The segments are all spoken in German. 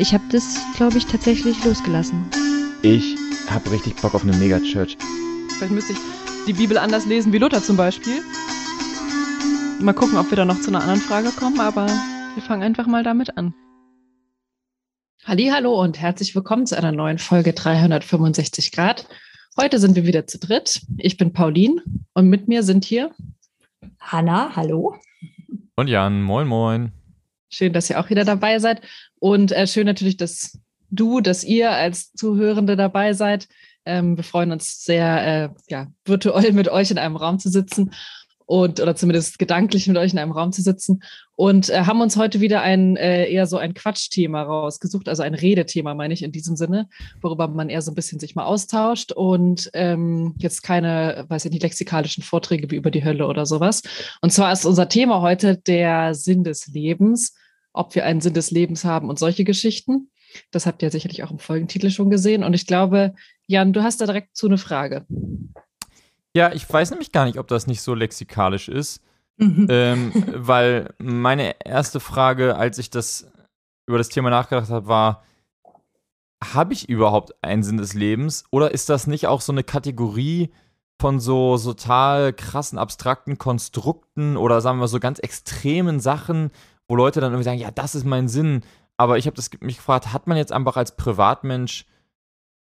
Ich habe das, glaube ich, tatsächlich losgelassen. Ich habe richtig Bock auf eine Megachurch. Vielleicht müsste ich die Bibel anders lesen wie Luther zum Beispiel. Mal gucken, ob wir da noch zu einer anderen Frage kommen, aber wir fangen einfach mal damit an. Hallo und herzlich willkommen zu einer neuen Folge 365 Grad. Heute sind wir wieder zu dritt. Ich bin Pauline und mit mir sind hier Hanna, hallo. Und Jan, moin, moin. Schön, dass ihr auch wieder dabei seid. Und äh, schön natürlich, dass du, dass ihr als Zuhörende dabei seid. Ähm, wir freuen uns sehr, äh, ja, virtuell mit euch in einem Raum zu sitzen und oder zumindest gedanklich mit euch in einem Raum zu sitzen und äh, haben uns heute wieder ein äh, eher so ein Quatschthema rausgesucht, also ein Redethema, meine ich in diesem Sinne, worüber man eher so ein bisschen sich mal austauscht und ähm, jetzt keine, weiß ich nicht, lexikalischen Vorträge wie über die Hölle oder sowas. Und zwar ist unser Thema heute der Sinn des Lebens, ob wir einen Sinn des Lebens haben und solche Geschichten. Das habt ihr sicherlich auch im Folgentitel schon gesehen. Und ich glaube, Jan, du hast da direkt zu eine Frage. Ja, ich weiß nämlich gar nicht, ob das nicht so lexikalisch ist. Mhm. Ähm, weil meine erste Frage, als ich das über das Thema nachgedacht habe, war, habe ich überhaupt einen Sinn des Lebens? Oder ist das nicht auch so eine Kategorie von so, so total krassen, abstrakten Konstrukten oder sagen wir so ganz extremen Sachen, wo Leute dann irgendwie sagen, ja, das ist mein Sinn. Aber ich habe mich gefragt, hat man jetzt einfach als Privatmensch,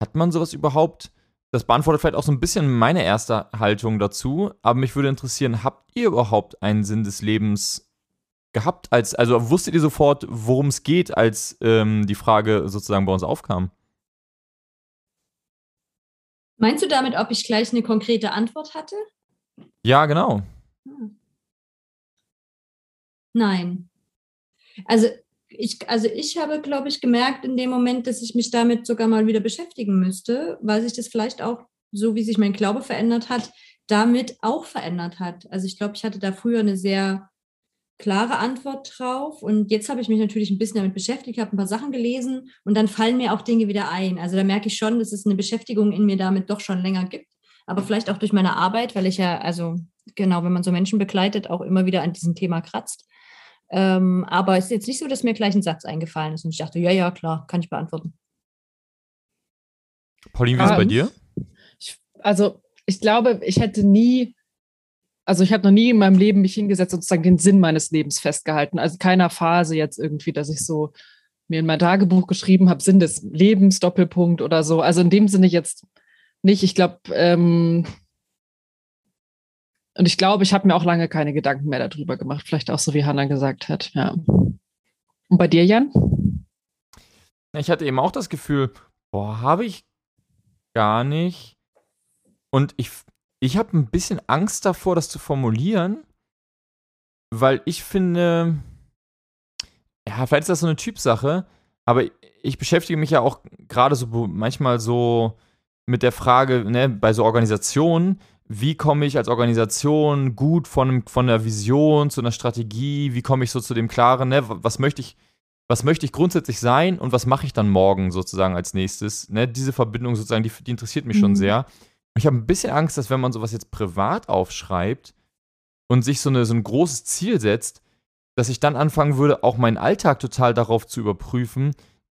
hat man sowas überhaupt? Das beantwortet vielleicht auch so ein bisschen meine erste Haltung dazu, aber mich würde interessieren, habt ihr überhaupt einen Sinn des Lebens gehabt? Als, also wusstet ihr sofort, worum es geht, als ähm, die Frage sozusagen bei uns aufkam? Meinst du damit, ob ich gleich eine konkrete Antwort hatte? Ja, genau. Hm. Nein. Also ich, also ich habe, glaube ich, gemerkt in dem Moment, dass ich mich damit sogar mal wieder beschäftigen müsste, weil sich das vielleicht auch, so wie sich mein Glaube verändert hat, damit auch verändert hat. Also ich glaube, ich hatte da früher eine sehr klare Antwort drauf und jetzt habe ich mich natürlich ein bisschen damit beschäftigt, habe ein paar Sachen gelesen und dann fallen mir auch Dinge wieder ein. Also da merke ich schon, dass es eine Beschäftigung in mir damit doch schon länger gibt, aber vielleicht auch durch meine Arbeit, weil ich ja, also genau, wenn man so Menschen begleitet, auch immer wieder an diesem Thema kratzt. Ähm, aber es ist jetzt nicht so, dass mir gleich ein Satz eingefallen ist und ich dachte, ja, ja, klar, kann ich beantworten. Pauline, wie ist es bei dir? Ich, also, ich glaube, ich hätte nie, also ich habe noch nie in meinem Leben mich hingesetzt und sozusagen den Sinn meines Lebens festgehalten. Also keiner Phase jetzt irgendwie, dass ich so mir in mein Tagebuch geschrieben habe, Sinn des Lebens, Doppelpunkt oder so. Also in dem Sinne jetzt nicht. Ich glaube, ähm, und ich glaube, ich habe mir auch lange keine Gedanken mehr darüber gemacht. Vielleicht auch so, wie Hannah gesagt hat. Ja. Und bei dir, Jan? Ich hatte eben auch das Gefühl, boah, habe ich gar nicht. Und ich, ich habe ein bisschen Angst davor, das zu formulieren, weil ich finde, ja, vielleicht ist das so eine Typsache, aber ich beschäftige mich ja auch gerade so manchmal so mit der Frage, ne, bei so Organisationen, wie komme ich als Organisation gut von, von der Vision zu einer Strategie, wie komme ich so zu dem klaren, ne, was möchte ich, was möchte ich grundsätzlich sein und was mache ich dann morgen sozusagen als nächstes, ne, diese Verbindung sozusagen, die, die interessiert mich mhm. schon sehr. Ich habe ein bisschen Angst, dass wenn man sowas jetzt privat aufschreibt und sich so, eine, so ein großes Ziel setzt, dass ich dann anfangen würde, auch meinen Alltag total darauf zu überprüfen,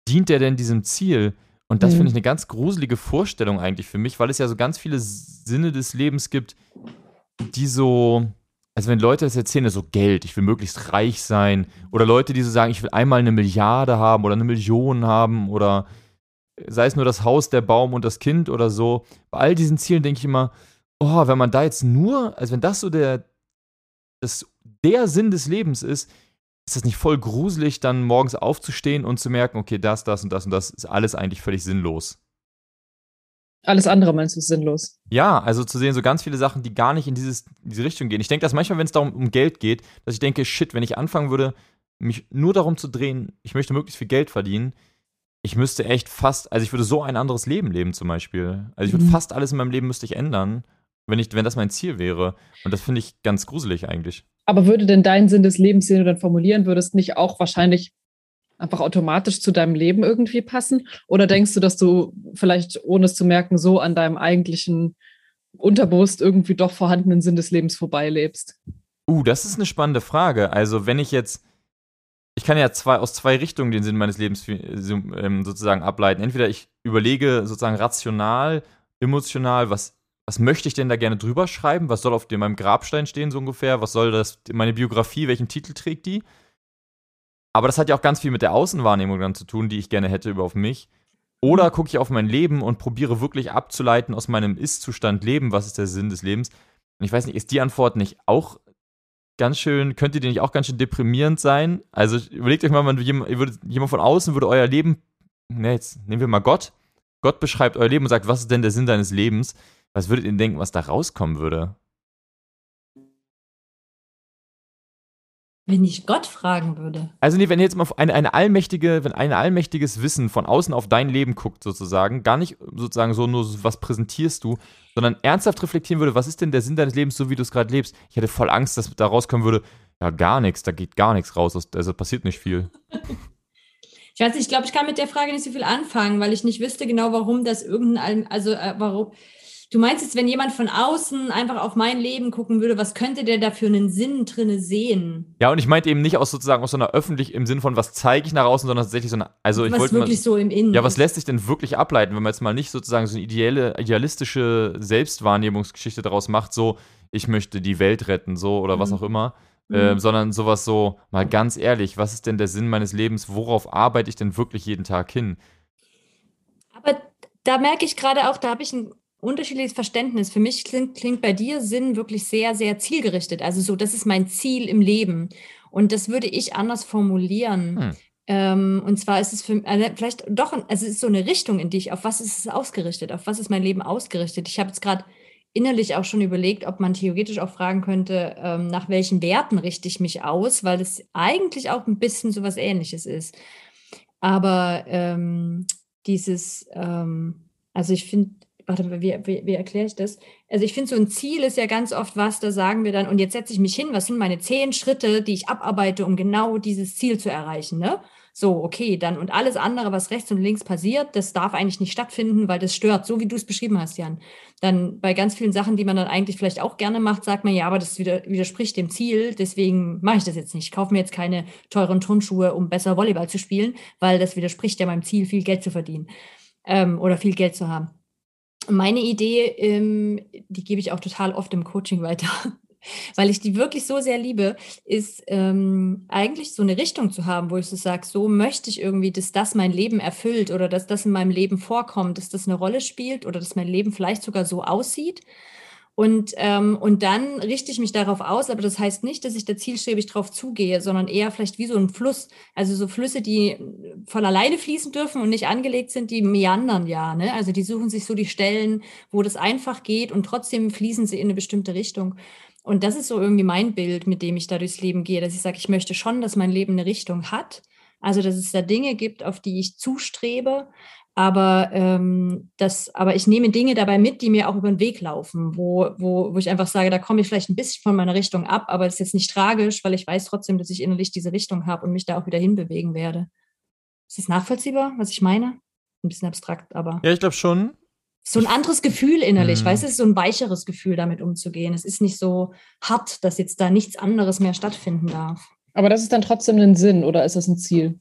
dient der denn diesem Ziel? Und das mhm. finde ich eine ganz gruselige Vorstellung eigentlich für mich, weil es ja so ganz viele Sinne des Lebens gibt, die so, also wenn Leute das erzählen, so Geld, ich will möglichst reich sein, oder Leute, die so sagen, ich will einmal eine Milliarde haben oder eine Million haben, oder sei es nur das Haus, der Baum und das Kind oder so. Bei all diesen Zielen denke ich immer, oh, wenn man da jetzt nur, also wenn das so der, das, der Sinn des Lebens ist, ist das nicht voll gruselig, dann morgens aufzustehen und zu merken, okay, das, das und das und das ist alles eigentlich völlig sinnlos? Alles andere meinst du ist sinnlos? Ja, also zu sehen, so ganz viele Sachen, die gar nicht in, dieses, diese Richtung gehen. Ich denke, dass manchmal, wenn es darum um Geld geht, dass ich denke, shit, wenn ich anfangen würde, mich nur darum zu drehen, ich möchte möglichst viel Geld verdienen, ich müsste echt fast, also ich würde so ein anderes Leben leben zum Beispiel. Also ich würde mhm. fast alles in meinem Leben müsste ich ändern, wenn ich, wenn das mein Ziel wäre. Und das finde ich ganz gruselig eigentlich. Aber würde denn dein Sinn des Lebens, den du dann formulieren würdest, nicht auch wahrscheinlich einfach automatisch zu deinem Leben irgendwie passen? Oder denkst du, dass du vielleicht, ohne es zu merken, so an deinem eigentlichen unterbewusst irgendwie doch vorhandenen Sinn des Lebens vorbeilebst? Uh, das ist eine spannende Frage. Also, wenn ich jetzt, ich kann ja zwei, aus zwei Richtungen den Sinn meines Lebens ähm, sozusagen ableiten. Entweder ich überlege sozusagen rational, emotional, was, was möchte ich denn da gerne drüber schreiben? Was soll auf dem, meinem Grabstein stehen, so ungefähr? Was soll das, meine Biografie, welchen Titel trägt die? Aber das hat ja auch ganz viel mit der Außenwahrnehmung dann zu tun, die ich gerne hätte über auf mich. Oder mhm. gucke ich auf mein Leben und probiere wirklich abzuleiten aus meinem Ist-Zustand Leben, was ist der Sinn des Lebens? Und ich weiß nicht, ist die Antwort nicht auch ganz schön, könnte die nicht auch ganz schön deprimierend sein? Also überlegt euch mal, man, jemand, jemand von außen würde euer Leben, ne, jetzt nehmen wir mal Gott. Gott beschreibt euer Leben und sagt, was ist denn der Sinn deines Lebens? Was würdet ihr denken, was da rauskommen würde? Wenn ich Gott fragen würde. Also nee, wenn jetzt mal eine, eine allmächtige, wenn ein allmächtiges Wissen von außen auf dein Leben guckt, sozusagen, gar nicht sozusagen so nur, was präsentierst du, sondern ernsthaft reflektieren würde, was ist denn der Sinn deines Lebens, so wie du es gerade lebst? Ich hätte voll Angst, dass da rauskommen würde, ja, gar nichts, da geht gar nichts raus, also passiert nicht viel. ich weiß nicht, ich glaube, ich kann mit der Frage nicht so viel anfangen, weil ich nicht wüsste genau, warum das irgendein, also äh, warum, Du meinst jetzt, wenn jemand von außen einfach auf mein Leben gucken würde, was könnte der da für einen Sinn drinne sehen? Ja, und ich meinte eben nicht aus sozusagen aus so einer öffentlich im Sinn von, was zeige ich nach außen, sondern tatsächlich so eine, also ich was wollte wirklich mal, so im Innen. Ja, was lässt sich denn wirklich ableiten, wenn man jetzt mal nicht sozusagen so eine ideelle, idealistische Selbstwahrnehmungsgeschichte daraus macht, so, ich möchte die Welt retten, so oder mhm. was auch immer. Mhm. Äh, sondern sowas so, mal ganz ehrlich, was ist denn der Sinn meines Lebens? Worauf arbeite ich denn wirklich jeden Tag hin? Aber da merke ich gerade auch, da habe ich ein unterschiedliches Verständnis. Für mich klingt, klingt bei dir Sinn wirklich sehr, sehr zielgerichtet. Also so, das ist mein Ziel im Leben. Und das würde ich anders formulieren. Hm. Ähm, und zwar ist es für also vielleicht doch, also es ist so eine Richtung in dich. Auf was ist es ausgerichtet? Auf was ist mein Leben ausgerichtet? Ich habe jetzt gerade innerlich auch schon überlegt, ob man theoretisch auch fragen könnte, ähm, nach welchen Werten richte ich mich aus, weil es eigentlich auch ein bisschen so was Ähnliches ist. Aber ähm, dieses, ähm, also ich finde, warte, wie, wie, wie erkläre ich das? Also ich finde, so ein Ziel ist ja ganz oft was, da sagen wir dann, und jetzt setze ich mich hin, was sind meine zehn Schritte, die ich abarbeite, um genau dieses Ziel zu erreichen, ne? So, okay, dann und alles andere, was rechts und links passiert, das darf eigentlich nicht stattfinden, weil das stört, so wie du es beschrieben hast, Jan. Dann bei ganz vielen Sachen, die man dann eigentlich vielleicht auch gerne macht, sagt man, ja, aber das widerspricht dem Ziel, deswegen mache ich das jetzt nicht. Ich kaufe mir jetzt keine teuren Turnschuhe, um besser Volleyball zu spielen, weil das widerspricht ja meinem Ziel, viel Geld zu verdienen ähm, oder viel Geld zu haben meine Idee, ähm, die gebe ich auch total oft im Coaching weiter, weil ich die wirklich so sehr liebe, ist ähm, eigentlich so eine Richtung zu haben, wo ich so sage, so möchte ich irgendwie, dass das mein Leben erfüllt oder dass das in meinem Leben vorkommt, dass das eine Rolle spielt oder dass mein Leben vielleicht sogar so aussieht. Und, ähm, und dann richte ich mich darauf aus, aber das heißt nicht, dass ich da zielstrebig drauf zugehe, sondern eher vielleicht wie so ein Fluss. Also so Flüsse, die von alleine fließen dürfen und nicht angelegt sind, die meandern ja. Ne? Also die suchen sich so die Stellen, wo das einfach geht und trotzdem fließen sie in eine bestimmte Richtung. Und das ist so irgendwie mein Bild, mit dem ich da durchs Leben gehe, dass ich sage, ich möchte schon, dass mein Leben eine Richtung hat. Also, dass es da Dinge gibt, auf die ich zustrebe, aber, ähm, das, aber ich nehme Dinge dabei mit, die mir auch über den Weg laufen, wo, wo, wo ich einfach sage, da komme ich vielleicht ein bisschen von meiner Richtung ab, aber das ist jetzt nicht tragisch, weil ich weiß trotzdem, dass ich innerlich diese Richtung habe und mich da auch wieder hinbewegen werde. Ist das nachvollziehbar, was ich meine? Ein bisschen abstrakt, aber. Ja, ich glaube schon. So ein anderes Gefühl innerlich, mhm. weißt du, es ist so ein weicheres Gefühl, damit umzugehen. Es ist nicht so hart, dass jetzt da nichts anderes mehr stattfinden darf. Aber das ist dann trotzdem ein Sinn oder ist das ein Ziel?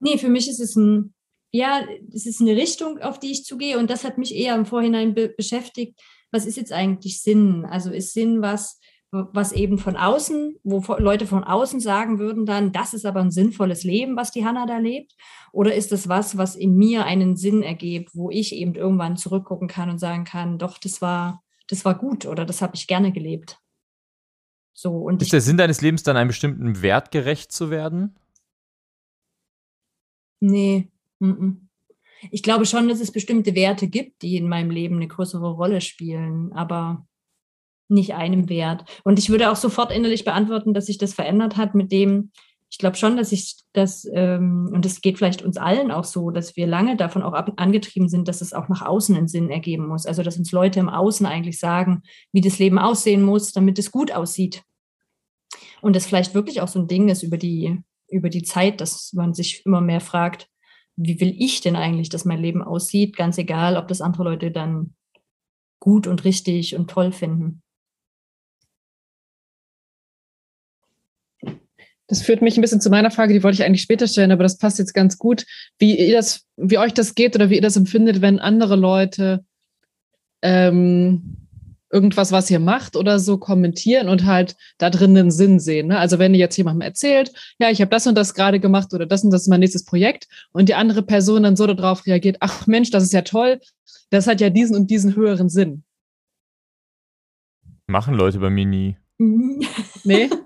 Nee, für mich ist es ein, ja, es ist eine Richtung, auf die ich zugehe und das hat mich eher im Vorhinein be beschäftigt. Was ist jetzt eigentlich Sinn? Also ist Sinn was, was eben von außen, wo Leute von außen sagen würden dann, das ist aber ein sinnvolles Leben, was die Hanna da lebt? Oder ist das was, was in mir einen Sinn ergibt, wo ich eben irgendwann zurückgucken kann und sagen kann, doch, das war, das war gut oder das habe ich gerne gelebt? So, und ist der Sinn deines Lebens dann einem bestimmten Wert gerecht zu werden? Nee, ich glaube schon, dass es bestimmte Werte gibt, die in meinem Leben eine größere Rolle spielen, aber nicht einem Wert. Und ich würde auch sofort innerlich beantworten, dass sich das verändert hat mit dem, ich glaube schon, dass ich das, ähm, und das geht vielleicht uns allen auch so, dass wir lange davon auch angetrieben sind, dass es auch nach außen einen Sinn ergeben muss. Also, dass uns Leute im Außen eigentlich sagen, wie das Leben aussehen muss, damit es gut aussieht. Und das vielleicht wirklich auch so ein Ding ist über die, über die Zeit, dass man sich immer mehr fragt, wie will ich denn eigentlich, dass mein Leben aussieht? Ganz egal, ob das andere Leute dann gut und richtig und toll finden. Das führt mich ein bisschen zu meiner Frage, die wollte ich eigentlich später stellen, aber das passt jetzt ganz gut, wie ihr das, wie euch das geht oder wie ihr das empfindet, wenn andere Leute ähm, irgendwas, was ihr macht oder so kommentieren und halt da drin einen Sinn sehen. Ne? Also wenn ihr jetzt jemandem erzählt, ja, ich habe das und das gerade gemacht oder das und das ist mein nächstes Projekt und die andere Person dann so darauf reagiert, ach Mensch, das ist ja toll, das hat ja diesen und diesen höheren Sinn. Machen Leute bei mir nie. Nee?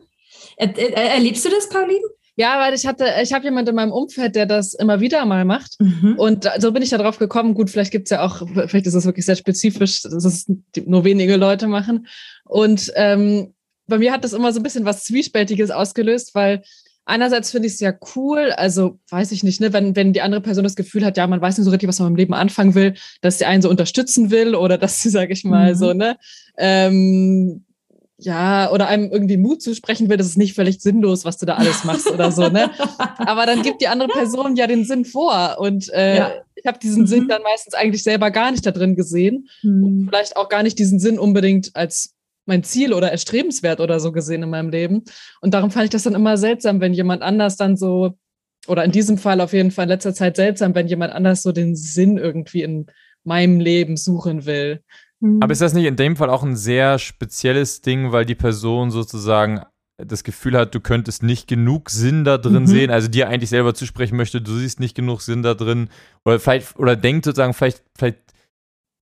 Er, er, erlebst du das, Pauline? Ja, weil ich hatte, ich habe jemanden in meinem Umfeld, der das immer wieder mal macht. Mhm. Und so bin ich da drauf gekommen. Gut, vielleicht gibt's ja auch, vielleicht ist das wirklich sehr spezifisch, dass es nur wenige Leute machen. Und ähm, bei mir hat das immer so ein bisschen was Zwiespältiges ausgelöst, weil einerseits finde ich es ja cool, also weiß ich nicht, ne, wenn, wenn die andere Person das Gefühl hat, ja, man weiß nicht so richtig, was man im Leben anfangen will, dass sie einen so unterstützen will oder dass sie, sage ich mal, mhm. so, ne, ähm, ja, oder einem irgendwie Mut zusprechen will, das ist nicht völlig sinnlos, was du da alles machst oder so, ne? Aber dann gibt die andere Person ja den Sinn vor. Und äh, ja. ich habe diesen mhm. Sinn dann meistens eigentlich selber gar nicht da drin gesehen. Mhm. Und vielleicht auch gar nicht diesen Sinn unbedingt als mein Ziel oder erstrebenswert oder so gesehen in meinem Leben. Und darum fand ich das dann immer seltsam, wenn jemand anders dann so, oder in diesem Fall auf jeden Fall in letzter Zeit seltsam, wenn jemand anders so den Sinn irgendwie in meinem Leben suchen will. Aber ist das nicht in dem Fall auch ein sehr spezielles Ding, weil die Person sozusagen das Gefühl hat, du könntest nicht genug Sinn da drin mhm. sehen, also dir eigentlich selber zusprechen möchte, du siehst nicht genug Sinn da drin oder vielleicht oder denkt sozusagen vielleicht vielleicht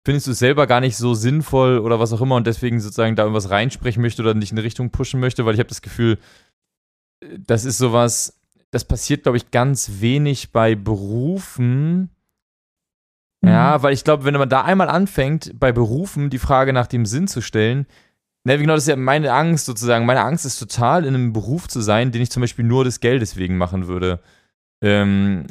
findest du es selber gar nicht so sinnvoll oder was auch immer und deswegen sozusagen da irgendwas reinsprechen möchte oder dich in eine Richtung pushen möchte, weil ich habe das Gefühl, das ist sowas, das passiert glaube ich ganz wenig bei Berufen, ja, mhm. weil ich glaube, wenn man da einmal anfängt, bei Berufen die Frage nach dem Sinn zu stellen, ne, genau, das ist ja meine Angst sozusagen. Meine Angst ist total, in einem Beruf zu sein, den ich zum Beispiel nur des Geldes wegen machen würde. Ähm,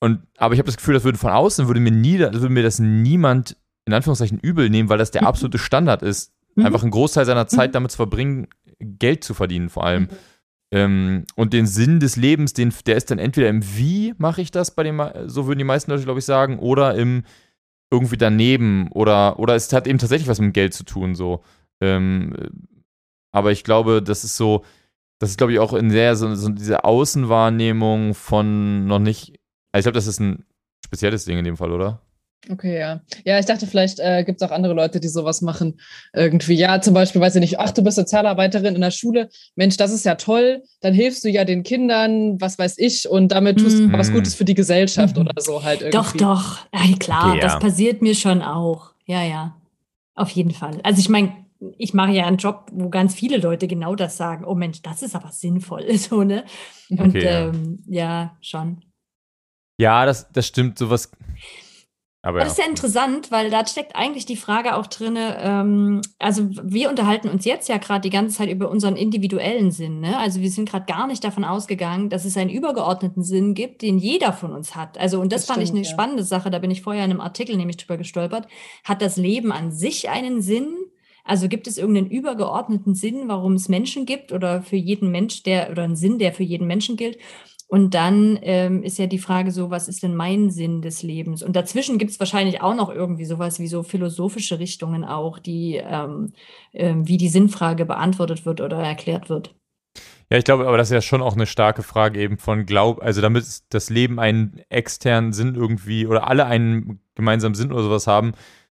und, aber ich habe das Gefühl, das würde von außen, würde mir, nie, würde mir das niemand in Anführungszeichen übel nehmen, weil das der absolute Standard ist. Mhm. Einfach einen Großteil seiner Zeit mhm. damit zu verbringen, Geld zu verdienen, vor allem. Ähm, und den Sinn des Lebens, den, der ist dann entweder im Wie mache ich das bei dem, so würden die meisten Leute, glaube ich, sagen, oder im irgendwie daneben oder, oder es hat eben tatsächlich was mit Geld zu tun, so. Ähm, aber ich glaube, das ist so, das ist, glaube ich, auch in der, so, so diese Außenwahrnehmung von noch nicht, also ich glaube, das ist ein spezielles Ding in dem Fall, oder? Okay, ja. Ja, ich dachte, vielleicht äh, gibt es auch andere Leute, die sowas machen. Irgendwie, ja, zum Beispiel, weiß ich nicht, ach, du bist Sozialarbeiterin in der Schule. Mensch, das ist ja toll. Dann hilfst du ja den Kindern, was weiß ich, und damit tust du mm. was Gutes für die Gesellschaft mm. oder so halt irgendwie. Doch, doch. Ja, klar, okay, ja. das passiert mir schon auch. Ja, ja. Auf jeden Fall. Also ich meine, ich mache ja einen Job, wo ganz viele Leute genau das sagen. Oh Mensch, das ist aber sinnvoll. So, ne? Und okay, ähm, ja. ja, schon. Ja, das, das stimmt. Sowas aber das ist ja interessant, weil da steckt eigentlich die Frage auch drin, ähm, also wir unterhalten uns jetzt ja gerade die ganze Zeit über unseren individuellen Sinn. Ne? Also wir sind gerade gar nicht davon ausgegangen, dass es einen übergeordneten Sinn gibt, den jeder von uns hat. Also und das, das fand stimmt, ich eine ja. spannende Sache, da bin ich vorher in einem Artikel nämlich drüber gestolpert. Hat das Leben an sich einen Sinn? Also gibt es irgendeinen übergeordneten Sinn, warum es Menschen gibt oder für jeden Mensch, der oder einen Sinn, der für jeden Menschen gilt? Und dann ähm, ist ja die Frage so, was ist denn mein Sinn des Lebens? Und dazwischen gibt es wahrscheinlich auch noch irgendwie sowas wie so philosophische Richtungen auch, die, ähm, äh, wie die Sinnfrage beantwortet wird oder erklärt wird. Ja, ich glaube, aber das ist ja schon auch eine starke Frage eben von Glaub, also damit das Leben einen externen Sinn irgendwie oder alle einen gemeinsamen Sinn oder sowas haben,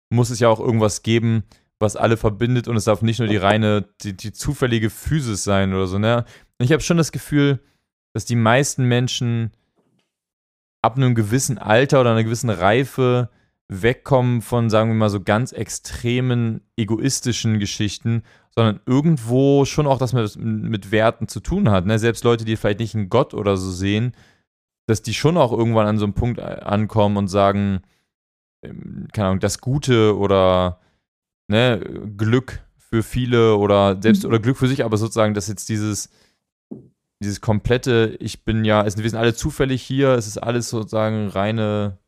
muss es ja auch irgendwas geben, was alle verbindet und es darf nicht nur die reine, die, die zufällige Physis sein oder so, ne? Ich habe schon das Gefühl, dass die meisten Menschen ab einem gewissen Alter oder einer gewissen Reife wegkommen von, sagen wir mal, so ganz extremen egoistischen Geschichten, sondern irgendwo schon auch das mit, mit Werten zu tun hat. Ne? Selbst Leute, die vielleicht nicht einen Gott oder so sehen, dass die schon auch irgendwann an so einem Punkt ankommen und sagen, ähm, keine Ahnung, das Gute oder ne, Glück für viele oder selbst mhm. oder Glück für sich, aber sozusagen, dass jetzt dieses dieses komplette, ich bin ja, es, wir sind alle zufällig hier, es ist alles sozusagen reine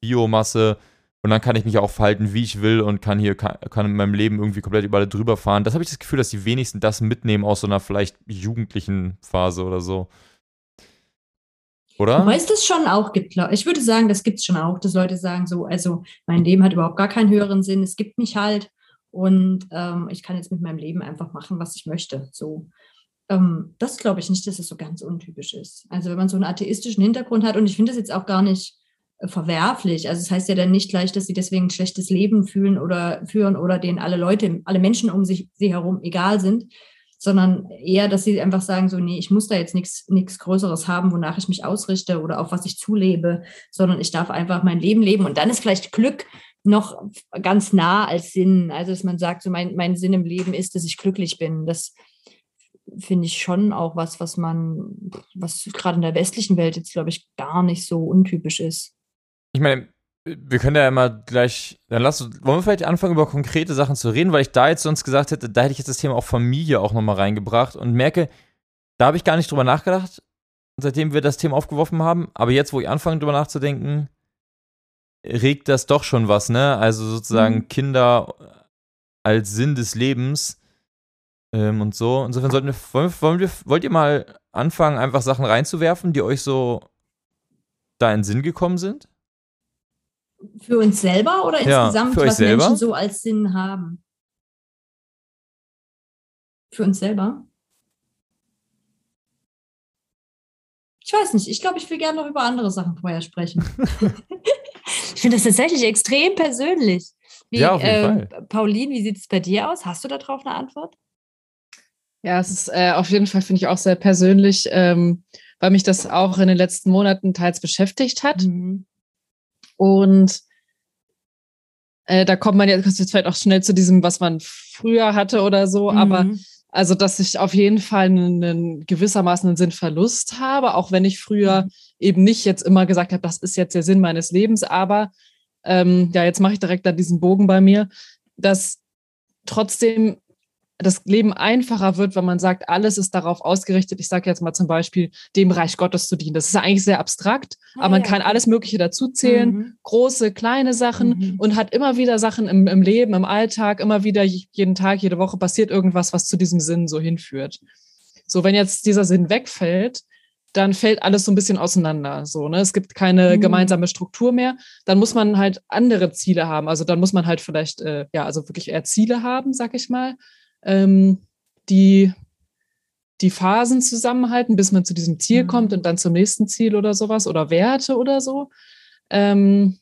Biomasse und dann kann ich mich auch verhalten, wie ich will und kann hier, kann, kann in meinem Leben irgendwie komplett über alle drüber fahren. Das habe ich das Gefühl, dass die wenigsten das mitnehmen aus so einer vielleicht jugendlichen Phase oder so. Oder? Wobei es das schon auch gibt. Ich würde sagen, das gibt es schon auch, dass Leute sagen so, also mein Leben hat überhaupt gar keinen höheren Sinn, es gibt mich halt und ähm, ich kann jetzt mit meinem Leben einfach machen, was ich möchte. So. Ähm, das glaube ich nicht, dass es so ganz untypisch ist. Also wenn man so einen atheistischen Hintergrund hat und ich finde das jetzt auch gar nicht äh, verwerflich. Also es das heißt ja dann nicht gleich, dass sie deswegen ein schlechtes Leben fühlen oder führen oder denen alle Leute, alle Menschen um sich sie herum egal sind, sondern eher, dass sie einfach sagen, so, nee, ich muss da jetzt nichts Größeres haben, wonach ich mich ausrichte oder auf was ich zulebe, sondern ich darf einfach mein Leben leben. Und dann ist vielleicht Glück noch ganz nah als Sinn. Also, dass man sagt, so mein, mein Sinn im Leben ist, dass ich glücklich bin. Das finde ich schon auch was, was man, was gerade in der westlichen Welt jetzt, glaube ich, gar nicht so untypisch ist. Ich meine, wir können ja immer gleich, dann lass uns, wollen wir vielleicht anfangen, über konkrete Sachen zu reden, weil ich da jetzt sonst gesagt hätte, da hätte ich jetzt das Thema auch Familie auch nochmal reingebracht und merke, da habe ich gar nicht drüber nachgedacht, seitdem wir das Thema aufgeworfen haben, aber jetzt, wo ich anfange drüber nachzudenken, regt das doch schon was, ne? Also sozusagen mhm. Kinder als Sinn des Lebens ähm, und so. Insofern sollten wir, wollen wir, wollt ihr mal anfangen, einfach Sachen reinzuwerfen, die euch so da in Sinn gekommen sind? Für uns selber oder ja, insgesamt, was selber? Menschen so als Sinn haben? Für uns selber? Ich weiß nicht. Ich glaube, ich will gerne noch über andere Sachen vorher sprechen. ich finde das tatsächlich extrem persönlich. Wie, ja, auf jeden äh, Fall. Pauline, wie sieht es bei dir aus? Hast du darauf eine Antwort? Ja, es ist äh, auf jeden Fall, finde ich auch sehr persönlich, ähm, weil mich das auch in den letzten Monaten teils beschäftigt hat. Mhm. Und äh, da kommt man jetzt vielleicht auch schnell zu diesem, was man früher hatte oder so, mhm. aber also, dass ich auf jeden Fall einen, einen gewissermaßen einen Sinnverlust habe, auch wenn ich früher mhm. eben nicht jetzt immer gesagt habe, das ist jetzt der Sinn meines Lebens, aber ähm, ja, jetzt mache ich direkt da diesen Bogen bei mir, dass trotzdem das Leben einfacher wird, wenn man sagt, alles ist darauf ausgerichtet, ich sage jetzt mal zum Beispiel, dem Reich Gottes zu dienen. Das ist ja eigentlich sehr abstrakt, ah, aber man ja. kann alles Mögliche dazuzählen, mhm. große, kleine Sachen mhm. und hat immer wieder Sachen im, im Leben, im Alltag, immer wieder jeden Tag, jede Woche passiert irgendwas, was zu diesem Sinn so hinführt. So, wenn jetzt dieser Sinn wegfällt, dann fällt alles so ein bisschen auseinander. So, ne? Es gibt keine mhm. gemeinsame Struktur mehr. Dann muss man halt andere Ziele haben. Also dann muss man halt vielleicht, äh, ja, also wirklich eher Ziele haben, sag ich mal ähm, die die Phasen zusammenhalten, bis man zu diesem Ziel mhm. kommt und dann zum nächsten Ziel oder sowas oder Werte oder so. Ähm,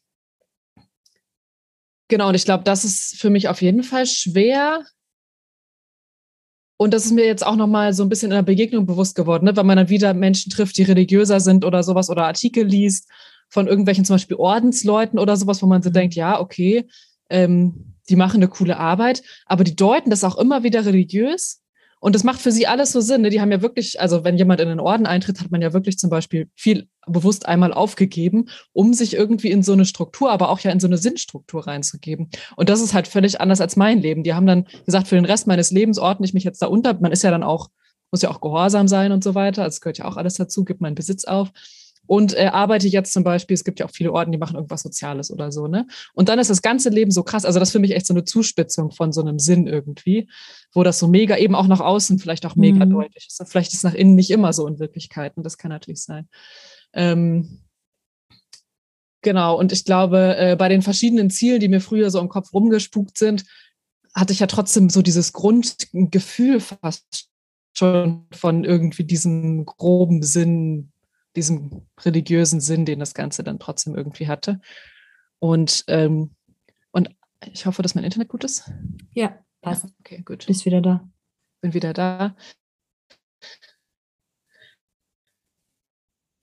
genau, und ich glaube, das ist für mich auf jeden Fall schwer. Und das ist mir jetzt auch nochmal so ein bisschen in der Begegnung bewusst geworden, ne? wenn man dann wieder Menschen trifft, die religiöser sind oder sowas oder Artikel liest von irgendwelchen zum Beispiel Ordensleuten oder sowas, wo man so mhm. denkt, ja, okay, ähm, die machen eine coole Arbeit, aber die deuten das auch immer wieder religiös. Und das macht für sie alles so Sinn. Ne? Die haben ja wirklich, also wenn jemand in den Orden eintritt, hat man ja wirklich zum Beispiel viel bewusst einmal aufgegeben, um sich irgendwie in so eine Struktur, aber auch ja in so eine Sinnstruktur reinzugeben. Und das ist halt völlig anders als mein Leben. Die haben dann gesagt, für den Rest meines Lebens ordne ich mich jetzt da unter. Man ist ja dann auch, muss ja auch gehorsam sein und so weiter. Also es gehört ja auch alles dazu, gibt meinen Besitz auf und äh, arbeite jetzt zum Beispiel, es gibt ja auch viele Orden, die machen irgendwas Soziales oder so, ne? Und dann ist das ganze Leben so krass. Also das ist für mich echt so eine Zuspitzung von so einem Sinn irgendwie, wo das so mega eben auch nach außen vielleicht auch mega mhm. deutlich ist. Vielleicht ist es nach innen nicht immer so in Wirklichkeit und das kann natürlich sein. Ähm, genau, und ich glaube, äh, bei den verschiedenen Zielen, die mir früher so im Kopf rumgespukt sind, hatte ich ja trotzdem so dieses Grundgefühl fast schon von irgendwie diesem groben Sinn, diesem religiösen Sinn, den das Ganze dann trotzdem irgendwie hatte. Und, ähm, und ich hoffe, dass mein Internet gut ist. Ja, passt. Ja, okay, gut. Bist wieder da. Bin wieder da.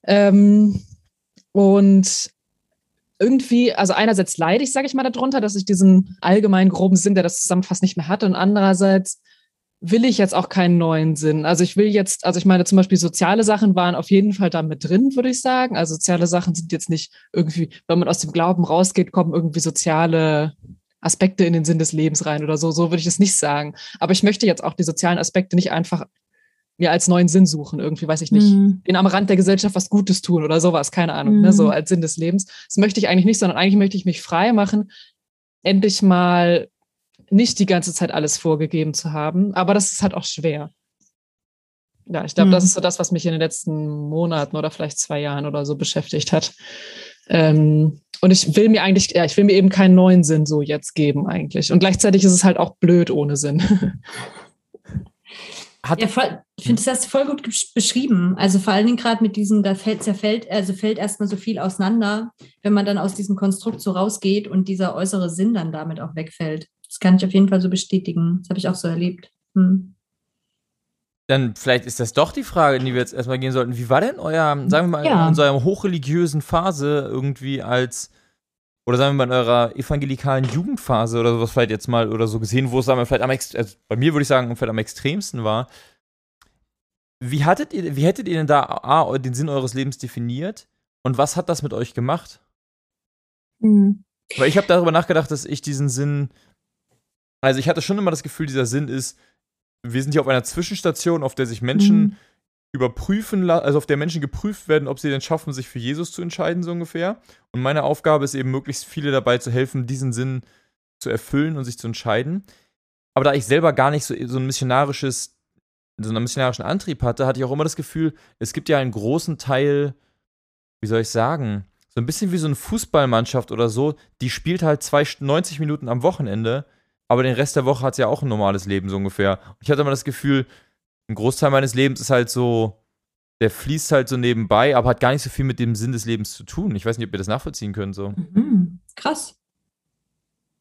Ähm, und irgendwie, also einerseits leide ich, sage ich mal, darunter, dass ich diesen allgemeinen groben Sinn, der das zusammenfasst, nicht mehr hatte. Und andererseits will ich jetzt auch keinen neuen Sinn. Also ich will jetzt, also ich meine zum Beispiel soziale Sachen waren auf jeden Fall da mit drin, würde ich sagen. Also soziale Sachen sind jetzt nicht irgendwie, wenn man aus dem Glauben rausgeht, kommen irgendwie soziale Aspekte in den Sinn des Lebens rein oder so. So würde ich es nicht sagen. Aber ich möchte jetzt auch die sozialen Aspekte nicht einfach mir als neuen Sinn suchen. Irgendwie, weiß ich nicht, mhm. in am Rand der Gesellschaft was Gutes tun oder sowas, keine Ahnung, mhm. ne, so mhm. als Sinn des Lebens. Das möchte ich eigentlich nicht, sondern eigentlich möchte ich mich frei machen, endlich mal nicht die ganze Zeit alles vorgegeben zu haben. Aber das ist halt auch schwer. Ja, ich glaube, mhm. das ist so das, was mich in den letzten Monaten oder vielleicht zwei Jahren oder so beschäftigt hat. Ähm, und ich will mir eigentlich, ja, ich will mir eben keinen neuen Sinn so jetzt geben eigentlich. Und gleichzeitig ist es halt auch blöd ohne Sinn. hat Ja, voll, ich finde, das hast du voll gut beschrieben. Also vor allen Dingen gerade mit diesem, da fällt, zerfällt, also fällt erstmal so viel auseinander, wenn man dann aus diesem Konstrukt so rausgeht und dieser äußere Sinn dann damit auch wegfällt. Das kann ich auf jeden Fall so bestätigen. Das habe ich auch so erlebt. Hm. Dann vielleicht ist das doch die Frage, in die wir jetzt erstmal gehen sollten. Wie war denn euer, sagen wir mal, Ja. in unserer hochreligiösen Phase irgendwie als, oder sagen wir mal in eurer evangelikalen Jugendphase oder sowas vielleicht jetzt mal oder so gesehen, wo es sagen wir, vielleicht am also bei mir würde ich sagen, vielleicht am extremsten war. Wie hattet ihr, wie hättet ihr denn da A, den Sinn eures Lebens definiert und was hat das mit euch gemacht? Hm. Weil ich habe darüber nachgedacht, dass ich diesen Sinn, also ich hatte schon immer das Gefühl, dieser Sinn ist, wir sind hier auf einer Zwischenstation, auf der sich Menschen Mhm. überprüfen, la- also auf der Menschen geprüft werden, ob sie denn schaffen, sich für Jesus zu entscheiden, so ungefähr. Und meine Aufgabe ist eben, möglichst viele dabei zu helfen, diesen Sinn zu erfüllen und sich zu entscheiden. Aber da ich selber gar nicht so, so ein missionarisches, so einen missionarischen Antrieb hatte, hatte ich auch immer das Gefühl, es gibt ja einen großen Teil, wie soll ich sagen, so ein bisschen wie so eine Fußballmannschaft oder so, die spielt halt zwei, 90 Minuten am Wochenende, aber den Rest der Woche hat sie ja auch ein normales Leben so ungefähr. Und ich hatte immer das Gefühl, ein Großteil meines Lebens ist halt so, der fließt halt so nebenbei, aber hat gar nicht so viel mit dem Sinn des Lebens zu tun. Ich weiß nicht, ob ihr das nachvollziehen könnt so. Mhm. Krass.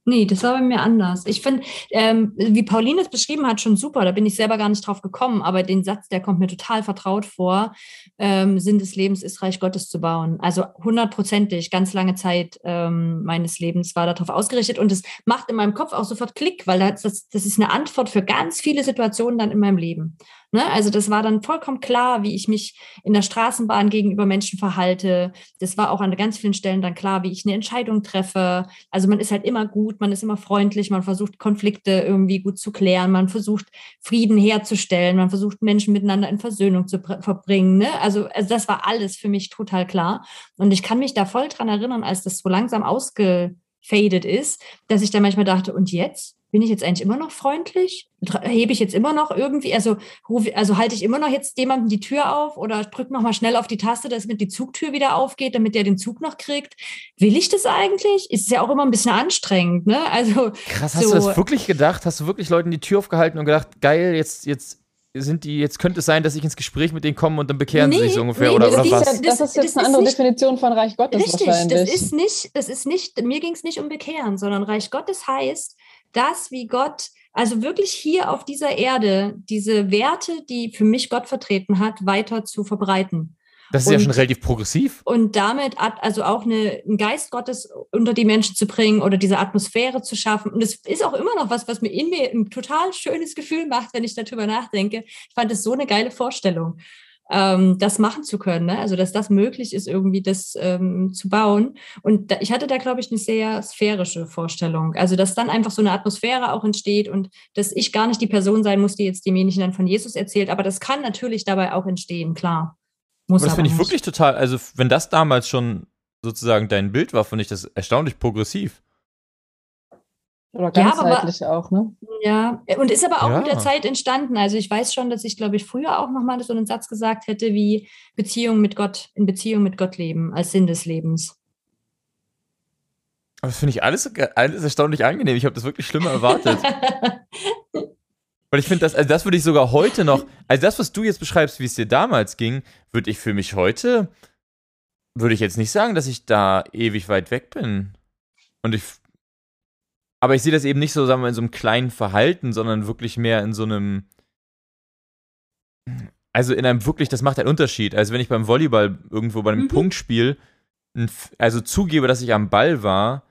Nee, das war bei mir anders. Ich finde, ähm, wie Pauline es beschrieben hat, schon super. Da bin ich selber gar nicht drauf gekommen. Aber den Satz, der kommt mir total vertraut vor. Ähm, Sinn des Lebens ist Reich Gottes zu bauen. Also hundertprozentig, ganz lange Zeit ähm, meines Lebens war darauf ausgerichtet. Und es macht in meinem Kopf auch sofort Klick, weil das, das, das ist eine Antwort für ganz viele Situationen dann in meinem Leben. Ne? Also das war dann vollkommen klar, wie ich mich in der Straßenbahn gegenüber Menschen verhalte. Das war auch an ganz vielen Stellen dann klar, wie ich eine Entscheidung treffe. Also man ist halt immer gut, man ist immer freundlich, man versucht Konflikte irgendwie gut zu klären, man versucht Frieden herzustellen, man versucht Menschen miteinander in Versöhnung zu br- verbringen. Ne? Also, also das war alles für mich total klar. Und ich kann mich da voll dran erinnern, als das so langsam ausgefadet ist, dass ich dann manchmal dachte, und jetzt? Bin ich jetzt eigentlich immer noch freundlich? Hebe ich jetzt immer noch irgendwie, also rufe, also halte ich immer noch jetzt jemandem die Tür auf oder drücke noch mal schnell auf die Taste, dass mit die Zugtür wieder aufgeht, damit der den Zug noch kriegt? Will ich das eigentlich? Ist ja auch immer ein bisschen anstrengend, ne? Also Krass, hast So. du das wirklich gedacht? Hast du wirklich Leuten die Tür aufgehalten und gedacht, geil, jetzt, jetzt sind die, jetzt könnte es sein, dass ich ins Gespräch mit denen komme und dann bekehren sie Nee, sich so ungefähr nee, oder, das oder ist was? ja- das, das- ist jetzt das eine ist andere nicht- Definition von Reich Gottes Richtig, wahrscheinlich. das ist nicht, das ist nicht, mir ging es nicht um Bekehren, sondern Reich Gottes heißt, das, wie Gott, also wirklich hier auf dieser Erde, diese Werte, die für mich Gott vertreten hat, weiter zu verbreiten. Das ist ja und- schon relativ progressiv. Und damit also auch eine, einen Geist Gottes unter die Menschen zu bringen oder diese Atmosphäre zu schaffen. Und es ist auch immer noch was, was mir in mir ein total schönes Gefühl macht, wenn ich darüber nachdenke. Ich fand es so eine geile Vorstellung. Ähm, das machen zu können. Ne? Also, dass das möglich ist, irgendwie das ähm, zu bauen. Und da, ich hatte da, glaube ich, eine sehr sphärische Vorstellung. Also, dass dann einfach so eine Atmosphäre auch entsteht und dass ich gar nicht die Person sein muss, die jetzt demjenigen dann von Jesus erzählt. Aber das kann natürlich dabei auch entstehen, klar. Muss Aber das finde ich wirklich total, also wenn das damals schon sozusagen dein Bild war, finde ich das erstaunlich progressiv. Oder Ja, aber- ganzheitlich auch, ne? Ja, und ist aber auch Ja. mit der Zeit entstanden. Also ich weiß schon, dass ich, glaube ich, früher auch nochmal so einen Satz gesagt hätte wie Beziehung mit Gott, in Beziehung mit Gott leben, als Sinn des Lebens. Aber das finde ich alles, alles erstaunlich angenehm. Ich habe das wirklich schlimmer erwartet. Weil ich finde, das, also das würde ich sogar heute noch, also das, was du jetzt beschreibst, wie es dir damals ging, würde ich für mich heute, würde ich jetzt nicht sagen, dass ich da ewig weit weg bin. Und ich, aber ich sehe das eben nicht so, sagen wir, in so einem kleinen Verhalten, sondern wirklich mehr in so einem, also in einem wirklich, das macht einen Unterschied. Also wenn ich beim Volleyball irgendwo bei einem Mhm. Punktspiel, also zugebe, dass ich am Ball war,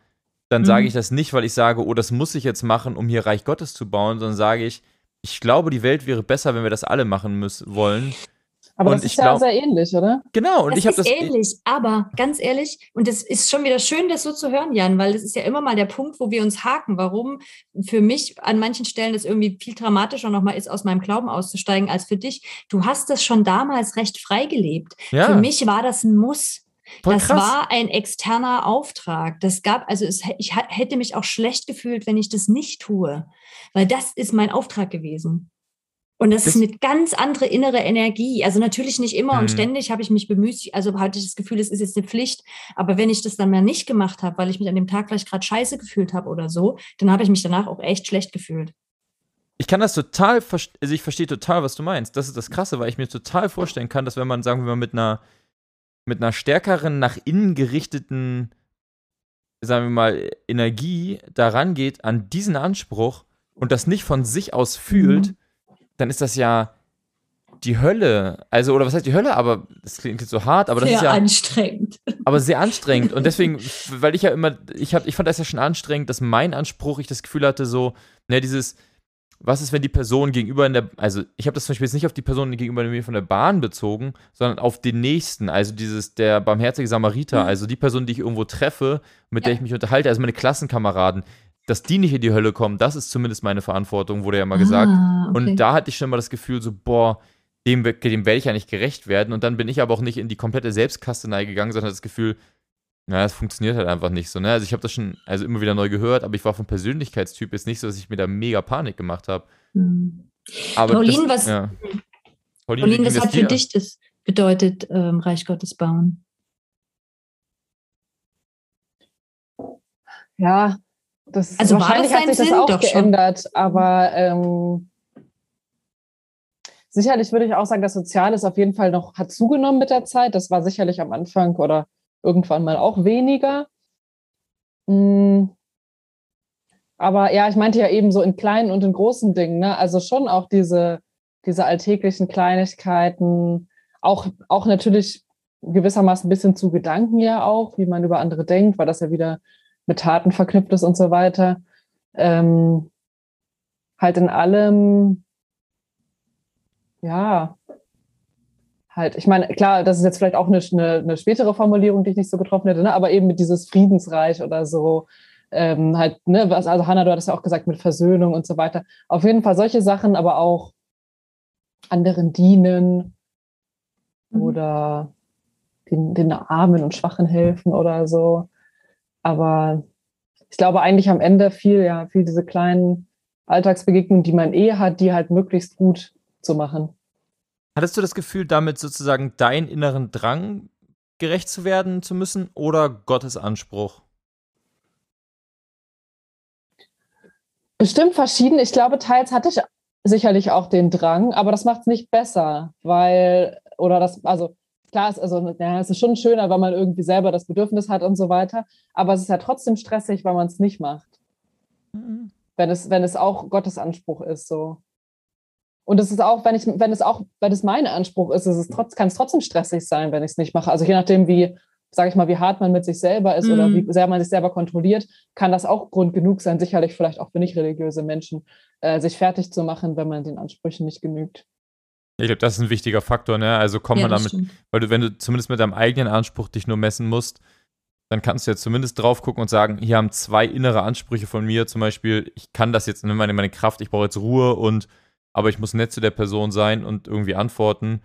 dann sage Mhm. ich das nicht, weil ich sage, oh, das muss ich jetzt machen, um hier Reich Gottes zu bauen, sondern sage ich, ich glaube, die Welt wäre besser, wenn wir das alle machen müssen wollen. Aber Und das ich ist ja glaub- sehr ähnlich, oder? Genau, und das ich habe ist das. ähnlich, aber ganz ehrlich, und das ist schon wieder schön, das so zu hören, Jan, weil das ist ja immer mal der Punkt, wo wir uns haken, warum für mich an manchen Stellen das irgendwie viel dramatischer nochmal ist, aus meinem Glauben auszusteigen, als für dich. Du hast das schon damals recht frei gelebt. Ja, Für mich war das ein Muss. voll das krass. war ein externer Auftrag. Das gab, also es, ich hätte mich auch schlecht gefühlt, wenn ich das nicht tue, weil das ist mein Auftrag gewesen. Und das, Das- ist eine ganz andere innere Energie. Also natürlich nicht immer Mhm. und ständig habe ich mich bemüht, also hatte ich das Gefühl, es ist jetzt eine Pflicht. Aber wenn ich das dann mal nicht gemacht habe, weil ich mich an dem Tag vielleicht gerade scheiße gefühlt habe oder so, dann habe ich mich danach auch echt schlecht gefühlt. ich kann das total, also ich verstehe total, was du meinst. Das ist das Krasse, weil ich mir total vorstellen kann, dass wenn man, sagen wir mal, mit einer, mit einer stärkeren, nach innen gerichteten, sagen wir mal, Energie daran geht an diesen Anspruch und das nicht von sich aus fühlt, dann ist das ja die Hölle. Also, oder was heißt die Hölle? Aber das klingt jetzt so hart, aber das Sehr ist ja anstrengend. aber sehr anstrengend. Und deswegen, weil ich ja immer, ich, hab, ich fand das ja schon anstrengend, dass mein Anspruch, ich das Gefühl hatte, so, ne, dieses, was ist, wenn die Person gegenüber in der, also ich habe das zum Beispiel jetzt nicht auf die Person gegenüber mir von der Bahn bezogen, sondern auf den nächsten, also dieses, der barmherzige Samariter, Mhm. also die Person, die ich irgendwo treffe, mit der Ja. ich mich unterhalte, also meine Klassenkameraden, dass die nicht in die Hölle kommen, das ist zumindest meine Verantwortung, wurde ja immer gesagt. Ah, okay. Und da hatte ich schon mal das Gefühl, so, boah, dem, dem werde ich ja nicht gerecht werden. Und dann bin ich aber auch nicht in die komplette Selbstkastenei gegangen, sondern das Gefühl, naja, es funktioniert halt einfach nicht so. Ne? Also ich habe das schon also immer wieder neu gehört, aber ich war vom Persönlichkeitstyp jetzt nicht so, dass ich mir da mega Panik gemacht habe. Hm. Aber Pauline, das, was- Ja. Pauline, Pauline, was hat für dich das bedeutet, ähm, Reich Gottes bauen? Ja, das Also wahrscheinlich hat sich sein das Sinn? auch Doch schon. geändert, aber ähm, sicherlich würde ich auch sagen, das Soziales auf jeden Fall noch hat zugenommen mit der Zeit. Das war sicherlich am Anfang oder irgendwann mal auch weniger. Mm. Aber ja, ich meinte ja eben so in kleinen und in großen Dingen, ne? Also schon auch diese, diese alltäglichen Kleinigkeiten, auch, auch natürlich gewissermaßen ein bisschen zu Gedanken ja auch, wie man über andere denkt, weil das ja wieder mit Taten verknüpft ist und so weiter. Ähm, halt in allem, ja, halt, ich meine, klar, das ist jetzt vielleicht auch eine, eine, spätere Formulierung, die ich nicht so getroffen hätte, ne? aber eben mit dieses Friedensreich oder so, ähm, halt, ne, was, also Hannah, du hattest ja auch gesagt, mit Versöhnung und so weiter. Auf jeden Fall solche Sachen, aber auch anderen dienen Mhm. oder den, den Armen und Schwachen helfen oder so. Aber ich glaube eigentlich am Ende viel, ja, viel diese kleinen Alltagsbegegnungen, die man eh hat, die halt möglichst gut zu machen. Hattest du das Gefühl, damit sozusagen deinen inneren Drang gerecht zu werden zu müssen oder Gottes Anspruch? Bestimmt verschieden. Ich glaube, teils hatte ich sicherlich auch den Drang, aber das macht es nicht besser, weil, oder das, also klar ist, also, ja, es ist schon schöner, wenn man irgendwie selber das Bedürfnis hat und so weiter, aber es ist ja trotzdem stressig, weil man es nicht macht. Wenn es, wenn es auch Gottes Anspruch ist, so. Und es ist auch, wenn ich, wenn es auch, wenn es mein Anspruch ist, ist es trotz, kann es trotzdem stressig sein, wenn ich es nicht mache. Also je nachdem, wie, sage ich mal, wie hart man mit sich selber ist oder Mhm. wie sehr man sich selber kontrolliert, kann das auch Grund genug sein, sicherlich vielleicht auch für nicht religiöse Menschen, äh, sich fertig zu machen, wenn man den Ansprüchen nicht genügt. Ich glaube, das ist ein wichtiger Faktor, ne? Also kommt Ja, man damit, stimmt. weil du, wenn du zumindest mit deinem eigenen Anspruch dich nur messen musst, dann kannst du ja zumindest drauf gucken und sagen, hier haben zwei innere Ansprüche von mir, zum Beispiel, ich kann das jetzt, ne, meine, meine Kraft, ich brauche jetzt Ruhe und, aber ich muss nett zu der Person sein und irgendwie antworten.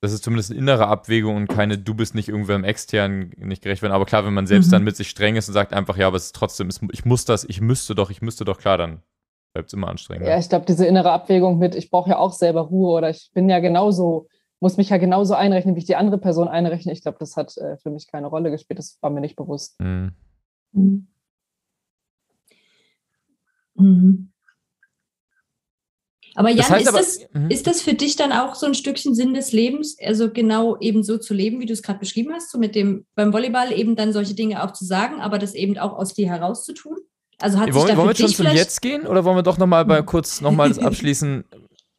Das ist zumindest eine innere Abwägung und keine, du bist nicht irgendwann im externen nicht gerecht werden. Aber klar, wenn man selbst Mhm. dann mit sich streng ist und sagt einfach, ja, aber es ist trotzdem, ich muss das, ich müsste doch, ich müsste doch, klar, dann bleibt es immer anstrengend. Ja, ich glaube, diese innere Abwägung mit, ich brauche ja auch selber Ruhe oder ich bin ja genauso, muss mich ja genauso einrechnen, wie ich die andere Person einrechne. Ich glaube, das hat äh, für mich keine Rolle gespielt. Das war mir nicht bewusst. Hm. Mhm. Mhm. Aber Jan, Das heißt ist, aber, das, Mhm. ist das für dich dann auch so ein Stückchen Sinn des Lebens, also genau eben so zu leben, wie du es gerade beschrieben hast, so mit dem beim Volleyball eben dann solche Dinge auch zu sagen, aber das eben auch aus dir herauszutun? Also hat sich wollen, da wollen wir jetzt schon zum Jetzt gehen oder wollen wir doch nochmal bei kurz nochmal das abschließen,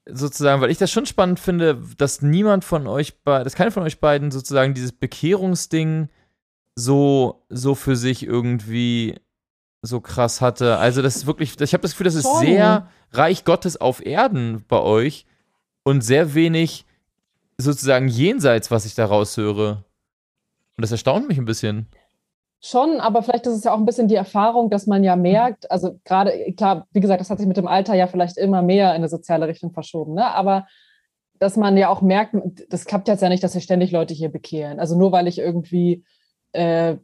sozusagen, weil ich das schon spannend finde, dass niemand von euch, dass keiner von euch beiden sozusagen dieses Bekehrungsding so, so für sich irgendwie so krass hatte. Also das ist wirklich, ich habe das Gefühl, das ist sehr Reich Gottes auf Erden bei euch und sehr wenig sozusagen jenseits, was ich da raushöre. Und das erstaunt mich ein bisschen. Schon, aber vielleicht ist es ja auch ein bisschen die Erfahrung, dass man ja merkt, also gerade, klar, wie gesagt, das hat sich mit dem Alter ja vielleicht immer mehr in eine soziale Richtung verschoben, ne? aber dass man ja auch merkt, das klappt jetzt ja nicht, dass sich ständig Leute hier bekehren. Also nur weil ich irgendwie äh,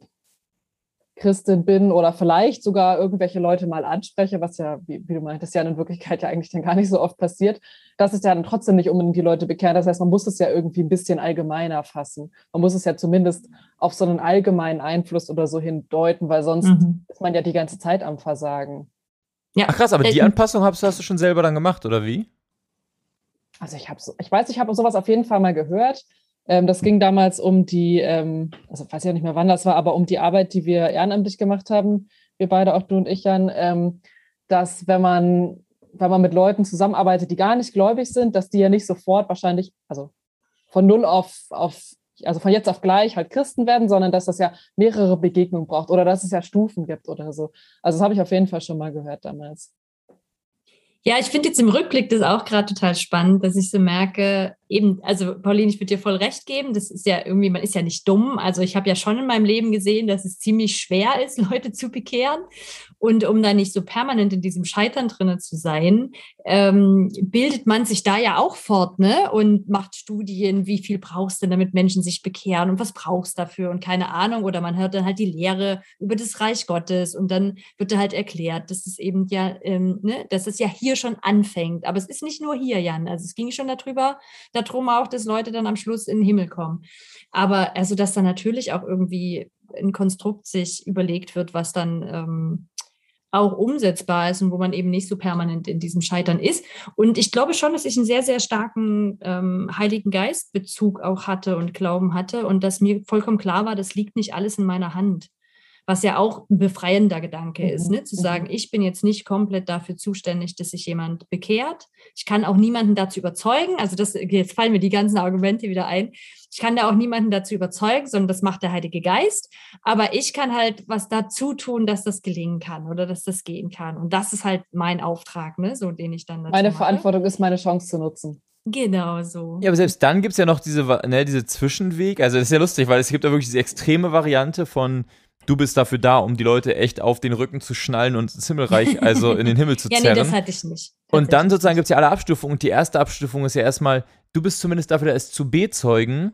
Christin bin oder vielleicht sogar irgendwelche Leute mal anspreche, was ja, wie, wie du meintest, ja in Wirklichkeit ja eigentlich dann gar nicht so oft passiert, dass es ja dann trotzdem nicht unbedingt die Leute bekehren. Das heißt, man muss es ja irgendwie ein bisschen allgemeiner fassen. Man muss es ja zumindest auf so einen allgemeinen Einfluss oder so hindeuten, weil sonst Mhm. ist man ja die ganze Zeit am Versagen. Ja. Ach krass, aber die Äh, Anpassung hast, hast du schon selber dann gemacht, oder wie? Also ich habe so, ich weiß, ich habe sowas auf jeden Fall mal gehört. Ähm, das ging damals um die, ähm, also ich weiß ja nicht mehr, wann das war, aber um die Arbeit, die wir ehrenamtlich gemacht haben, wir beide, auch du und ich, Jan, ähm, dass wenn man, wenn man mit Leuten zusammenarbeitet, die gar nicht gläubig sind, dass die ja nicht sofort wahrscheinlich, also von null auf, auf also von jetzt auf gleich halt Christen werden, sondern dass das ja mehrere Begegnungen braucht oder dass es ja Stufen gibt oder so. Also das habe ich auf jeden Fall schon mal gehört damals. Ja, ich finde jetzt im Rückblick das auch gerade total spannend, dass ich so merke, eben, also Pauline, ich würde dir voll recht geben, das ist ja irgendwie, man ist ja nicht dumm. Also ich habe ja schon in meinem Leben gesehen, dass es ziemlich schwer ist, Leute zu bekehren. Und um da nicht so permanent in diesem Scheitern drinnen zu sein, ähm, bildet man sich da ja auch fort, ne? Und macht Studien, wie viel brauchst du, damit Menschen sich bekehren und was brauchst du dafür und keine Ahnung. Oder man hört dann halt die Lehre über das Reich Gottes und dann wird da halt erklärt, dass es eben ja, ähm, ne, dass es ja hier schon anfängt. Aber es ist nicht nur hier, Jan. Also es ging schon darüber, darum auch, dass Leute dann am Schluss in den Himmel kommen. Aber also, dass da natürlich auch irgendwie ein Konstrukt sich überlegt wird, was dann ähm, auch umsetzbar ist und wo man eben nicht so permanent in diesem Scheitern ist. Und ich glaube schon, dass ich einen sehr, sehr starken ähm, Heiligen Geist-Bezug auch hatte und Glauben hatte und dass mir vollkommen klar war, das liegt nicht alles in meiner Hand. Was ja auch ein befreiender Gedanke ist, Mhm, ne? zu mhm. sagen, ich bin jetzt nicht komplett dafür zuständig, dass sich jemand bekehrt. Ich kann auch niemanden dazu überzeugen. Also das, jetzt fallen mir die ganzen Argumente wieder ein. Ich kann da auch niemanden dazu überzeugen, sondern das macht der Heilige Geist. Aber ich kann halt was dazu tun, dass das gelingen kann oder dass das gehen kann. Und das ist halt mein Auftrag, ne? so den ich dann dazu Meine mache. Verantwortung ist, meine Chance zu nutzen. Genau so. Ja, aber selbst dann gibt es ja noch diese, ne, diese Zwischenweg. Also das ist ja lustig, weil es gibt ja wirklich diese extreme Variante von du bist dafür da, um die Leute echt auf den Rücken zu schnallen und ins Himmelreich, also in den Himmel zu Ja, nee, zerren. das hatte ich nicht. Und dann sozusagen gibt es ja alle Abstufungen. Und die erste Abstufung ist ja erstmal, du bist zumindest dafür da, es zu bezeugen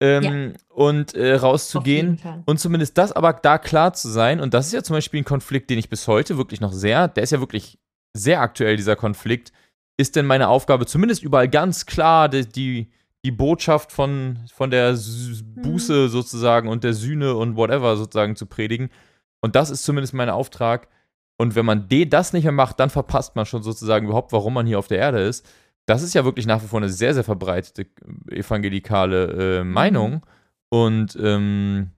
ähm, und äh, rauszugehen. Und zumindest das aber da klar zu sein. Und das ist ja zum Beispiel ein Konflikt, den ich bis heute wirklich noch sehr, der ist ja wirklich sehr aktuell, dieser Konflikt. Ist denn meine Aufgabe zumindest überall ganz klar die, die, die Botschaft von, von der S- Buße sozusagen und der Sühne und whatever sozusagen zu predigen? Und das ist zumindest mein Auftrag. Und wenn man das nicht mehr macht, dann verpasst man schon sozusagen überhaupt, warum man hier auf der Erde ist. Das ist ja wirklich nach wie vor eine sehr, sehr verbreitete evangelikale äh, Meinung. Und ähm,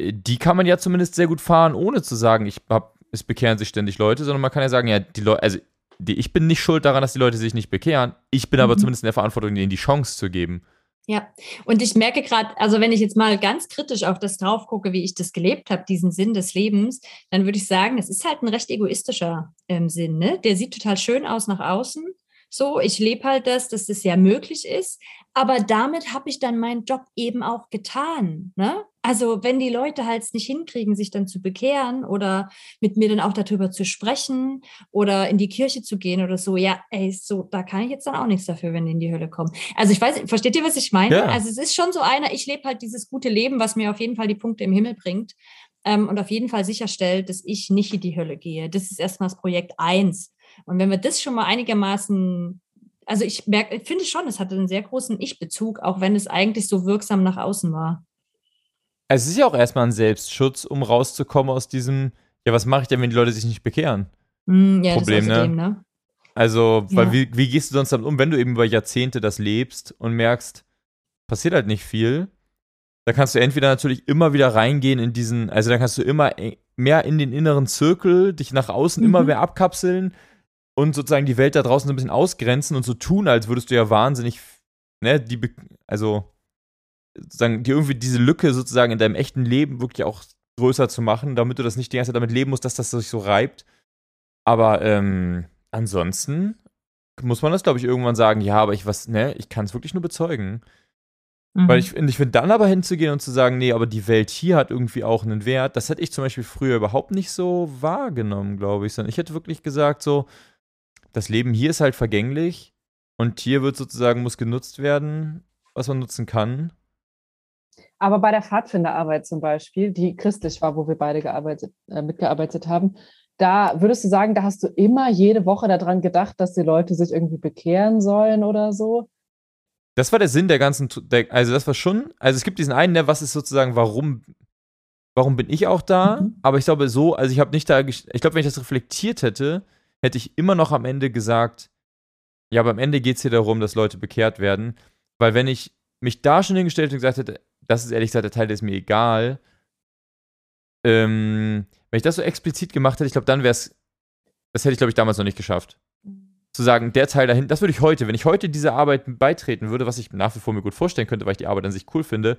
die kann man ja zumindest sehr gut fahren, ohne zu sagen, ich hab, es bekehren sich ständig Leute, sondern man kann ja sagen, ja, die Leute, also die, ich bin nicht schuld daran, dass die Leute sich nicht bekehren. Ich bin aber Mhm. zumindest in der Verantwortung, ihnen die Chance zu geben. Ja, und ich merke gerade, also wenn ich jetzt mal ganz kritisch auf das drauf gucke, wie ich das gelebt habe, diesen Sinn des Lebens, dann würde ich sagen, es ist halt ein recht egoistischer ähm, Sinn. Ne? Der sieht total schön aus nach außen. So, ich lebe halt das, dass das ja möglich ist. Aber damit habe ich dann meinen Job eben auch getan. Ne? Also, wenn die Leute halt es nicht hinkriegen, sich dann zu bekehren oder mit mir dann auch darüber zu sprechen oder in die Kirche zu gehen oder so, ja, ey, so, da kann ich jetzt dann auch nichts dafür, wenn die in die Hölle kommen. Also ich weiß, versteht ihr, was ich meine? Ja. Also es ist schon so einer, ich lebe halt dieses gute Leben, was mir auf jeden Fall die Punkte im Himmel bringt ähm, und auf jeden Fall sicherstellt, dass ich nicht in die Hölle gehe. Das ist erstmal das Projekt eins. Und wenn wir das schon mal einigermaßen, also ich merke, ich finde schon, es hatte einen sehr großen Ich-Bezug, auch wenn es eigentlich so wirksam nach außen war. Also es ist ja auch erstmal ein Selbstschutz, um rauszukommen aus diesem, ja, was mache ich denn, wenn die Leute sich nicht bekehren? Hm, ja, Problem, ne? ne? Also, weil Ja. wie, wie gehst du sonst damit um, wenn du eben über Jahrzehnte das lebst und merkst, passiert halt nicht viel, da kannst du entweder natürlich immer wieder reingehen in diesen, also dann kannst du immer e- mehr in den inneren Zirkel, dich nach außen immer Mhm. mehr abkapseln und sozusagen die Welt da draußen so ein bisschen ausgrenzen und so tun, als würdest du ja wahnsinnig, ne, die, also sozusagen, die irgendwie diese Lücke sozusagen in deinem echten Leben wirklich auch größer zu machen, damit du das nicht die ganze Zeit damit leben musst, dass das sich so reibt. Aber ähm, ansonsten muss man das, glaube ich, irgendwann sagen, ja, aber ich was, ne, ich kann es wirklich nur bezeugen. Mhm. Weil ich, ich finde dann aber hinzugehen und zu sagen, nee, aber die Welt hier hat irgendwie auch einen Wert, das hätte ich zum Beispiel früher überhaupt nicht so wahrgenommen, glaube ich, sondern ich hätte wirklich gesagt, so, das Leben hier ist halt vergänglich und hier wird sozusagen, muss genutzt werden, was man nutzen kann. Aber bei der Pfadfinderarbeit zum Beispiel, die christlich war, wo wir beide gearbeitet, äh, mitgearbeitet haben, da würdest du sagen, da hast du immer jede Woche daran gedacht, dass die Leute sich irgendwie bekehren sollen oder so? Das war der Sinn der ganzen, der, also das war schon, also es gibt diesen einen, der, was ist sozusagen, warum warum bin ich auch da? Mhm. Aber ich glaube so, also ich habe nicht da, ich glaube, wenn ich das reflektiert hätte, hätte ich immer noch am Ende gesagt, ja, aber am Ende geht es hier darum, dass Leute bekehrt werden. Weil wenn ich mich da schon hingestellt und gesagt hätte, das ist ehrlich gesagt der Teil, der ist mir egal, ähm, wenn ich das so explizit gemacht hätte, ich glaube, dann wäre es, das hätte ich, glaube ich, damals noch nicht geschafft. Zu sagen, der Teil dahin, das würde ich heute, wenn ich heute dieser Arbeit beitreten würde, was ich nach wie vor mir gut vorstellen könnte, weil ich die Arbeit an sich cool finde,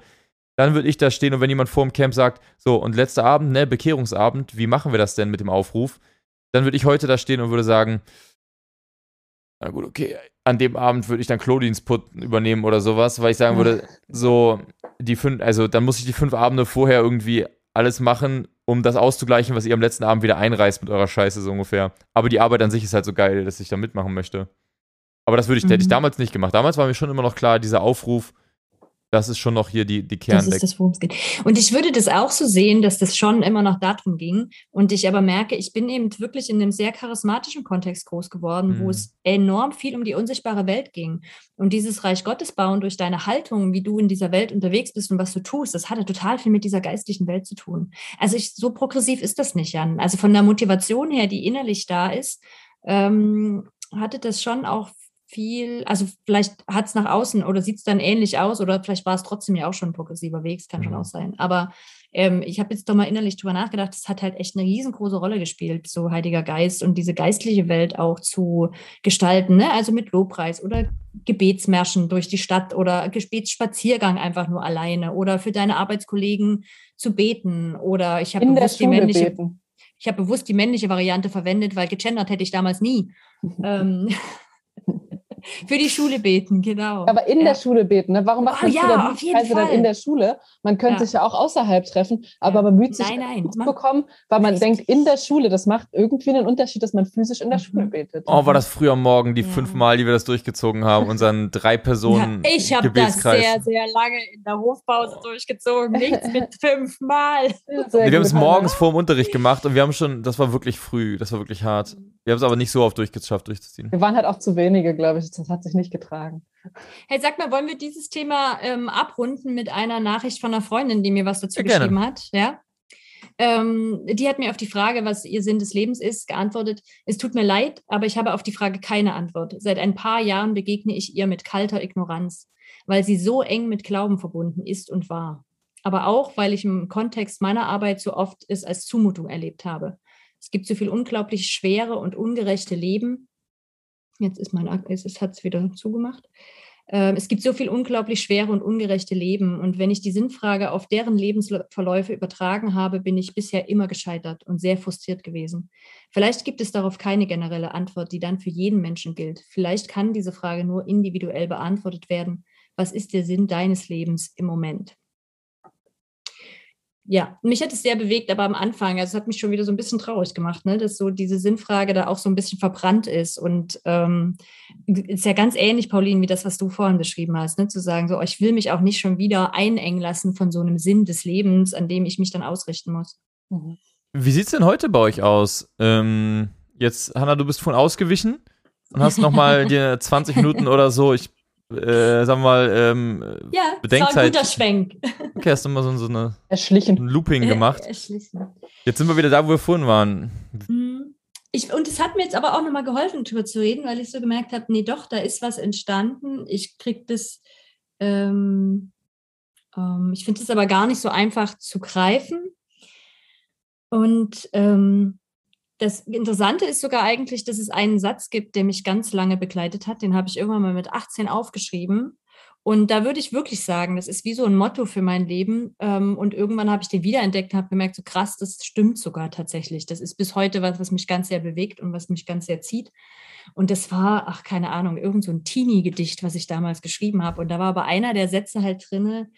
dann würde ich da stehen und wenn jemand vor dem Camp sagt, so, und letzter Abend, ne, Bekehrungsabend, wie machen wir das denn mit dem Aufruf? Dann würde ich heute da stehen und würde sagen, na gut, okay, an dem Abend würde ich dann Put übernehmen oder sowas, weil ich sagen würde, so, die fünf, also dann muss ich die fünf Abende vorher irgendwie alles machen, um das auszugleichen, was ihr am letzten Abend wieder einreißt mit eurer Scheiße, so ungefähr. Aber die Arbeit an sich ist halt so geil, dass ich da mitmachen möchte. Aber das würde ich, hätte ich Mhm. damals nicht gemacht. Damals war mir schon immer noch klar, dieser Aufruf, das ist schon noch hier die, die Das Kerndeck. ist das, worum es geht. Und ich würde das auch so sehen, dass das schon immer noch darum ging. Und ich aber merke, ich bin eben wirklich in einem sehr charismatischen Kontext groß geworden, wo Mhm. es enorm viel um die unsichtbare Welt ging. Und dieses Reich Gottes bauen durch deine Haltung, wie du in dieser Welt unterwegs bist und was du tust, das hatte total viel mit dieser geistlichen Welt zu tun. Also ich, so progressiv ist das nicht, Jan. Also von der Motivation her, die innerlich da ist, ähm, hatte das schon auch viel, also vielleicht hat es nach außen oder sieht es dann ähnlich aus oder vielleicht war es trotzdem ja auch schon ein progressiver Weg, es kann schon Mhm. auch sein. Aber ähm, ich habe jetzt doch mal innerlich drüber nachgedacht, es hat halt echt eine riesengroße Rolle gespielt, so Heiliger Geist und diese geistliche Welt auch zu gestalten, ne? also mit Lobpreis oder Gebetsmärschen durch die Stadt oder Gebetsspaziergang einfach nur alleine oder für deine Arbeitskollegen zu beten oder ich habe bewusst die männliche beten. ich habe bewusst die männliche Variante verwendet, weil gegendert hätte ich damals nie. ähm, für die Schule beten, genau. Aber in ja. der Schule beten, ne? Warum macht Oh, man ja, ja, auf jeden Kreise dann Fall. in der Schule? Man könnte Ja. sich ja auch außerhalb treffen, aber man bemüht sich Nein, nein, man- bekommen, weil man denkt, in der Schule, das macht irgendwie einen Unterschied, dass man physisch in der Mhm. Schule betet. Oh, war das früher am Morgen, die Ja. fünf Mal, die wir das durchgezogen haben, unseren drei Personen ja, ich habe das sehr, sehr lange in der Hofpause durchgezogen. Nichts mit fünfmal. Wir haben es morgens vor dem Unterricht gemacht und wir haben schon, das war wirklich früh, das war wirklich hart. Wir haben es aber nicht so oft durchgeschafft, durchzuziehen. Wir waren halt auch zu wenige, glaube ich. Das hat sich nicht getragen. Hey, sag mal, wollen wir dieses Thema ähm, abrunden mit einer Nachricht von einer Freundin, die mir was dazu Ja, gerne. geschrieben hat? Ja. Ähm, die hat mir auf die Frage, was ihr Sinn des Lebens ist, geantwortet, es tut mir leid, aber ich habe auf die Frage keine Antwort. Seit ein paar Jahren begegne ich ihr mit kalter Ignoranz, weil sie so eng mit Glauben verbunden ist und war. Aber auch, weil ich im Kontext meiner Arbeit so oft es als Zumutung erlebt habe. Es gibt so viel unglaublich schwere und ungerechte Leben. Jetzt ist mein, Ak- es hat es wieder zugemacht. Ähm, es gibt so viel unglaublich schwere und ungerechte Leben. Und wenn ich die Sinnfrage auf deren Lebensverläufe übertragen habe, bin ich bisher immer gescheitert und sehr frustriert gewesen. Vielleicht gibt es darauf keine generelle Antwort, die dann für jeden Menschen gilt. Vielleicht kann diese Frage nur individuell beantwortet werden. Was ist der Sinn deines Lebens im Moment? Ja, mich hat es sehr bewegt, aber am Anfang, also es hat mich schon wieder so ein bisschen traurig gemacht, ne, dass so diese Sinnfrage da auch so ein bisschen verbrannt ist. Und ähm, ist ja ganz ähnlich, Pauline, wie das, was du vorhin beschrieben hast, ne, zu sagen, so, oh, ich will mich auch nicht schon wieder einengen lassen von so einem Sinn des Lebens, an dem ich mich dann ausrichten muss. Mhm. Wie sieht's denn heute bei euch aus? Ähm, jetzt, Hanna, du bist vorhin ausgewichen und hast nochmal dir 20 Minuten oder so, ich äh, sag mal, ähm, Ja, Bedenkzeit. guter Schwenk. okay, hast du mal so, so eine, Erschlichen. ein Looping gemacht. Erschließen. Jetzt sind wir wieder da, wo wir vorhin waren. Mhm. Ich, und es hat mir jetzt aber auch nochmal geholfen, darüber zu reden, weil ich so gemerkt habe, nee, doch, da ist was entstanden. Ich kriege das, ähm, ähm, ich finde es aber gar nicht so einfach zu greifen. Und ähm, das Interessante ist sogar eigentlich, dass es einen Satz gibt, der mich ganz lange begleitet hat. Den habe ich irgendwann mal mit 18 aufgeschrieben. Und da würde ich wirklich sagen, das ist wie so ein Motto für mein Leben. Ähm, und irgendwann habe ich den wiederentdeckt und habe gemerkt, so krass, das stimmt sogar tatsächlich. Das ist bis heute was, was mich ganz sehr bewegt und was mich ganz sehr zieht. Und das war, ach, keine Ahnung, irgend so ein Teenie-Gedicht, was ich damals geschrieben habe. Und da war aber einer der Sätze halt drinne,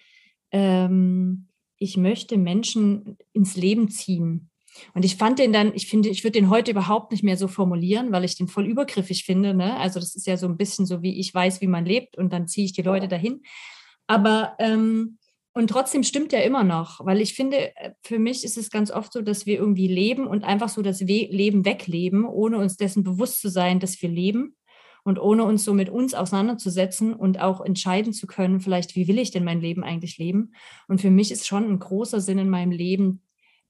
ähm, ich möchte Menschen ins Leben ziehen. Und ich fand den dann, ich finde, ich würde den heute überhaupt nicht mehr so formulieren, weil ich den voll übergriffig finde. Ne? Also das ist ja so ein bisschen so, wie ich weiß, wie man lebt und dann ziehe ich die Leute dahin. Aber ähm, und trotzdem stimmt ja immer noch, weil ich finde, äh, für mich ist es ganz oft so, dass wir irgendwie leben und einfach so das We Leben wegleben, ohne uns dessen bewusst zu sein, dass wir leben. und ohne uns so mit uns auseinanderzusetzen und auch entscheiden zu können, vielleicht, wie will ich denn mein Leben eigentlich leben? Und für mich ist schon ein großer Sinn in meinem Leben,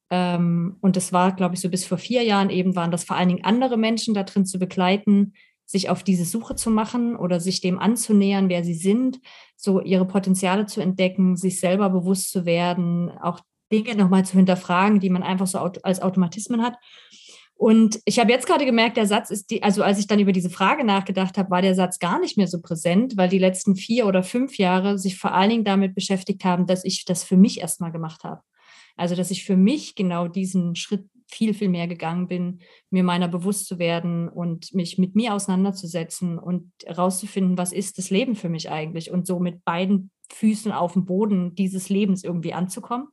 ähm, und das war, glaube ich, so bis vor vier Jahren eben, waren das vor allen Dingen andere Menschen da drin zu begleiten, sich auf diese Suche zu machen oder sich dem anzunähern, wer sie sind, so ihre Potenziale zu entdecken, sich selber bewusst zu werden, auch Dinge nochmal zu hinterfragen, die man einfach so als Automatismen hat. Und ich habe jetzt gerade gemerkt, der Satz ist die, also als ich dann über diese Frage nachgedacht habe, war der Satz gar nicht mehr so präsent, weil die letzten vier oder fünf Jahre sich vor allen Dingen damit beschäftigt haben, dass ich das für mich erstmal gemacht habe. Also, dass ich für mich genau diesen Schritt viel, viel mehr gegangen bin, mir meiner bewusst zu werden und mich mit mir auseinanderzusetzen und herauszufinden, was ist das Leben für mich eigentlich und so mit beiden Füßen auf dem Boden dieses Lebens irgendwie anzukommen.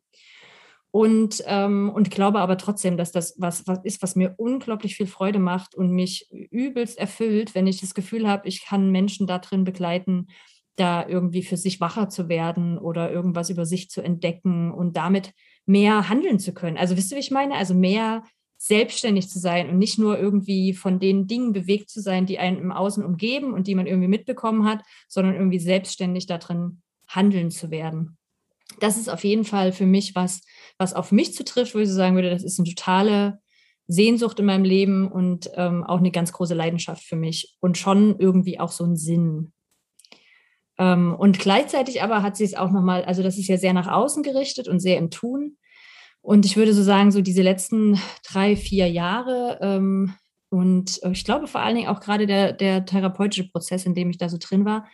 Und, ähm, und glaube aber trotzdem, dass das was, was ist, was mir unglaublich viel Freude macht und mich übelst erfüllt, wenn ich das Gefühl habe, ich kann Menschen da drin begleiten, da irgendwie für sich wacher zu werden oder irgendwas über sich zu entdecken und damit mehr handeln zu können. Also wisst ihr, wie ich meine? Also mehr selbstständig zu sein und nicht nur irgendwie von den Dingen bewegt zu sein, die einen im Außen umgeben und die man irgendwie mitbekommen hat, sondern irgendwie selbstständig darin handeln zu werden. Das ist auf jeden Fall für mich was, was auf mich zutrifft, wo ich so sagen würde, das ist eine totale Sehnsucht in meinem Leben und ähm, auch eine ganz große Leidenschaft für mich und schon irgendwie auch so ein Sinn. Ähm, und gleichzeitig aber hat sie es auch nochmal, also das ist ja sehr nach außen gerichtet und sehr im Tun. Und ich würde so sagen, so diese letzten drei, vier Jahre ähm, und ich glaube vor allen Dingen auch gerade der, der therapeutische Prozess, in dem ich da so drin war,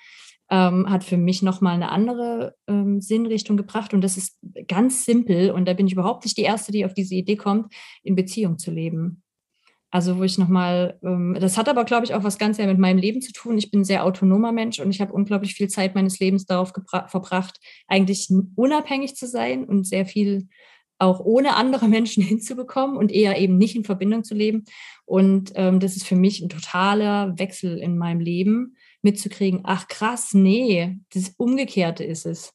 ähm, hat für mich nochmal eine andere ähm, Sinnrichtung gebracht. Und das ist ganz simpel. Und da bin ich überhaupt nicht die Erste, die auf diese Idee kommt, in Beziehung zu leben. Also wo ich nochmal, ähm, das hat aber, glaube ich, auch was ganz sehr mit meinem Leben zu tun. Ich bin ein sehr autonomer Mensch und ich habe unglaublich viel Zeit meines Lebens darauf verbracht, eigentlich unabhängig zu sein und sehr viel auch ohne andere Menschen hinzubekommen und eher eben nicht in Verbindung zu leben. Und ähm, das ist für mich ein totaler Wechsel in meinem Leben, mitzukriegen, ach krass, nee, das Umgekehrte ist es.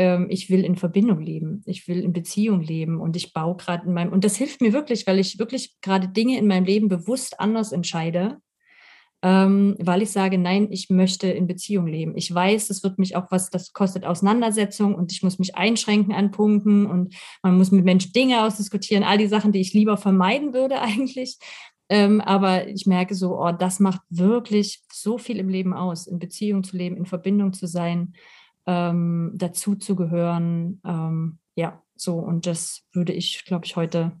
Ähm, ich will in Verbindung leben, ich will in Beziehung leben und ich baue gerade in meinem, und das hilft mir wirklich, weil ich wirklich gerade Dinge in meinem Leben bewusst anders entscheide ähm, weil ich sage, nein, ich möchte in Beziehung leben. Ich weiß, das wird mich auch was, das kostet Auseinandersetzung und ich muss mich einschränken an Punkten und man muss mit Menschen Dinge ausdiskutieren, all die Sachen, die ich lieber vermeiden würde eigentlich. Ähm, aber ich merke so, oh, das macht wirklich so viel im Leben aus, in Beziehung zu leben, in Verbindung zu sein, ähm, dazu zu gehören. Ähm, ja, so und das würde ich, glaube ich, heute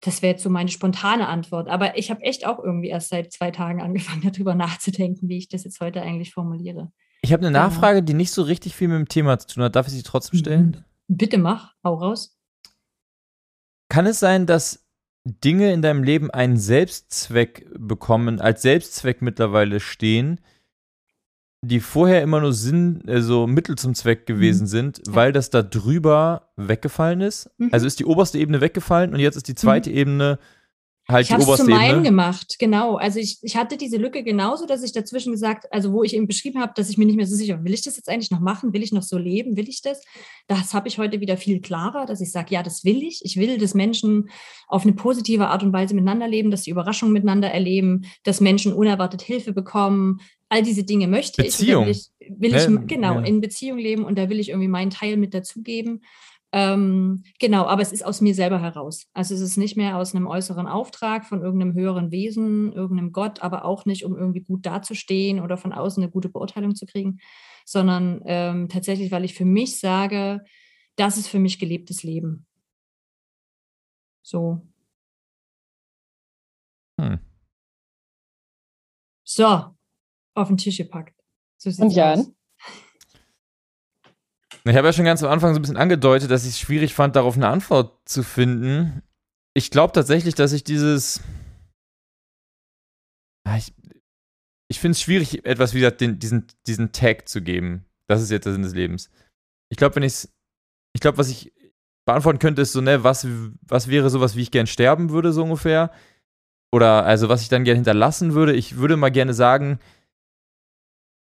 das wäre jetzt so meine spontane Antwort. Aber ich habe echt auch irgendwie erst seit zwei Tagen angefangen, darüber nachzudenken, wie ich das jetzt heute eigentlich formuliere. Ich habe eine Nachfrage, die nicht so richtig viel mit dem Thema zu tun hat. Darf ich sie trotzdem stellen? Bitte mach, hau raus. Kann es sein, dass Dinge in deinem Leben einen Selbstzweck bekommen, als Selbstzweck mittlerweile stehen, die vorher immer nur Sinn, also Mittel zum Zweck gewesen mhm. sind, weil das da drüber weggefallen ist. Mhm. Also ist die oberste Ebene weggefallen und jetzt ist die zweite mhm. Ebene halt ich die oberste zu meinem gemacht, genau. Also ich, ich hatte diese Lücke genauso, dass ich dazwischen gesagt, also wo ich eben beschrieben habe, dass ich mir nicht mehr so sicher, will ich das jetzt eigentlich noch machen? Will ich noch so leben? Will ich das? Das habe ich heute wieder viel klarer, dass ich sage, ja, das will ich. Ich will, dass Menschen auf eine positive Art und Weise miteinander leben, dass sie Überraschungen miteinander erleben, dass Menschen unerwartet Hilfe bekommen. All diese Dinge möchte Beziehung. ich. Will ich, will ich genau ja. in Beziehung leben und da will ich irgendwie meinen Teil mit dazugeben. Ähm, genau, aber es ist aus mir selber heraus. Also es ist nicht mehr aus einem äußeren Auftrag von irgendeinem höheren Wesen, irgendeinem Gott, aber auch nicht, um irgendwie gut dazustehen oder von außen eine gute Beurteilung zu kriegen, sondern ähm, tatsächlich, weil ich für mich sage, das ist für mich gelebtes Leben. So. Hm. So, auf den Tisch gepackt. So Und Jan? Aus. Ich habe ja schon ganz am Anfang so ein bisschen angedeutet, dass ich es schwierig fand, darauf eine Antwort zu finden. Ich glaube tatsächlich, dass ich dieses. Ich, ich finde es schwierig, etwas wie gesagt, den, diesen, diesen Tag zu geben. Das ist jetzt der Sinn des Lebens. Ich glaube, wenn ich es. Ich glaube, was ich beantworten könnte, ist so, ne, was, was wäre sowas, wie ich gern sterben würde, so ungefähr. Oder also was ich dann gern hinterlassen würde. Ich würde mal gerne sagen,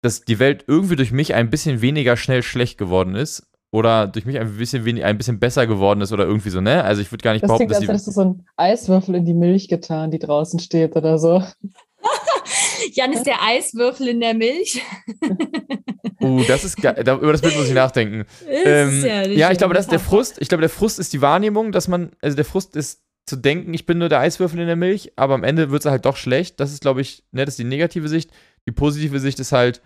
dass die Welt irgendwie durch mich ein bisschen weniger schnell schlecht geworden ist oder durch mich ein bisschen wenig, ein bisschen besser geworden ist oder irgendwie so, ne? Also ich würde gar nicht das behaupten, klingt, dass als hättest du so einen Eiswürfel in die Milch getan, die draußen steht oder so. Jan ist der Eiswürfel in der Milch. Uh, das ist geil. Da, über das Bild muss ich nachdenken. Ist Ähm, ja ja, ich glaube, das ist der. Frust. Ich glaube, der Frust ist die Wahrnehmung, dass man, also der Frust ist zu denken, ich bin nur der Eiswürfel in der Milch, aber am Ende wird es halt doch schlecht. Das ist, glaube ich, ne, das ist die negative Sicht. Die positive Sicht ist halt,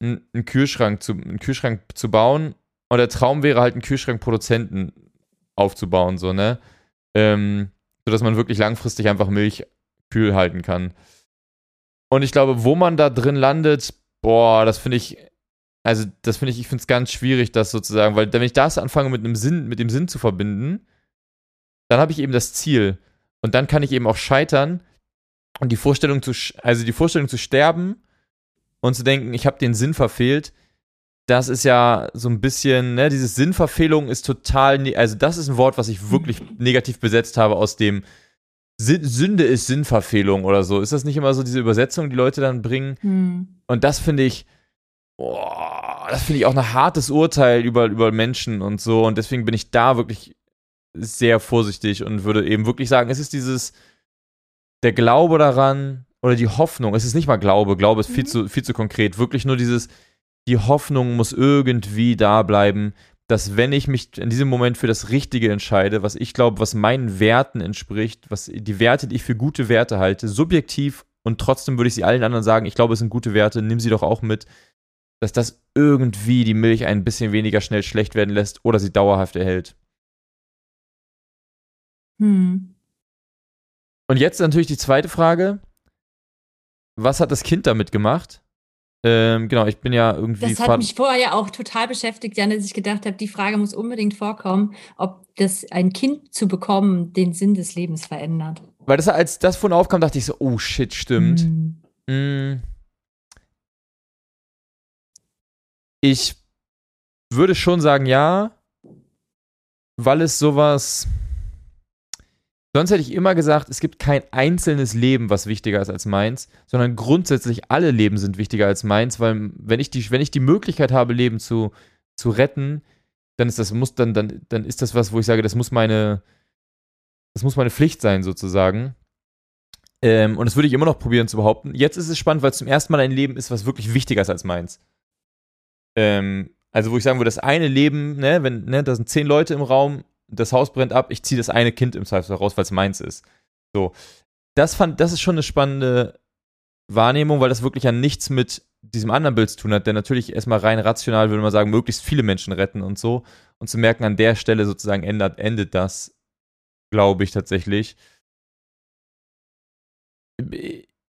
einen Kühlschrank zu, einen Kühlschrank zu bauen. Und der Traum wäre halt, einen Kühlschrankproduzenten aufzubauen, so, ne? Ähm, sodass man wirklich langfristig einfach Milch kühl halten kann. Und ich glaube, wo man da drin landet, boah, das finde ich, also das finde ich, ich finde es ganz schwierig, das sozusagen, weil wenn ich das anfange mit einem Sinn, mit dem Sinn zu verbinden, dann habe ich eben das Ziel. Und dann kann ich eben auch scheitern und die Vorstellung zu, also die Vorstellung zu sterben und zu denken, ich habe den Sinn verfehlt, das ist ja so ein bisschen, ne, dieses Sinnverfehlung ist total, ne also das ist ein Wort, was ich wirklich negativ besetzt habe aus dem Sin Sünde ist Sinnverfehlung oder so. Ist das nicht immer so diese Übersetzung, die Leute dann bringen? Hm. Und das finde ich, boah, das finde ich auch ein hartes Urteil über, über Menschen und so. Und deswegen bin ich da wirklich sehr vorsichtig und würde eben wirklich sagen, es ist dieses, der Glaube daran oder die Hoffnung. Es ist nicht mal Glaube, Glaube ist viel, Mhm. zu, viel zu konkret. Wirklich nur dieses, die Hoffnung muss irgendwie da bleiben, dass wenn ich mich in diesem Moment für das Richtige entscheide, was ich glaube, was meinen Werten entspricht, was die Werte, die ich für gute Werte halte, subjektiv und trotzdem würde ich sie allen anderen sagen, ich glaube, es sind gute Werte, nimm sie doch auch mit, dass das irgendwie die Milch ein bisschen weniger schnell schlecht werden lässt oder sie dauerhaft erhält. Hm. Und jetzt natürlich die zweite Frage. Was hat das Kind damit gemacht? Ähm, genau, ich bin ja irgendwie. Das hat mich vorher ja auch total beschäftigt, Jan, dass ich gedacht habe, die Frage muss unbedingt vorkommen, ob das ein Kind zu bekommen den Sinn des Lebens verändert. Weil das, als das von aufkam, dachte ich so, oh shit, stimmt. Mm. Ich würde schon sagen, ja, weil es sowas. Sonst hätte ich immer gesagt, es gibt kein einzelnes Leben, was wichtiger ist als meins, sondern grundsätzlich alle Leben sind wichtiger als meins, weil wenn ich die, wenn ich die Möglichkeit habe, Leben zu, zu retten, dann ist das, muss, dann, dann, dann ist das was, wo ich sage, das muss meine, das muss meine Pflicht sein, sozusagen. Ähm, und das würde ich immer noch probieren zu behaupten. Jetzt ist es spannend, weil es zum ersten Mal ein Leben ist, was wirklich wichtiger ist als meins. Ähm, also, wo ich sagen würde, das eine Leben, ne, wenn, ne, da sind zehn Leute im Raum, das Haus brennt ab, ich ziehe das eine Kind im Zweifel raus, weil es meins ist. So. Das fand, das ist schon eine spannende Wahrnehmung, weil das wirklich ja nichts mit diesem anderen Bild zu tun hat, der natürlich erstmal rein rational würde man sagen, möglichst viele Menschen retten und so. Und zu merken, an der Stelle sozusagen ändert, endet das, glaube ich tatsächlich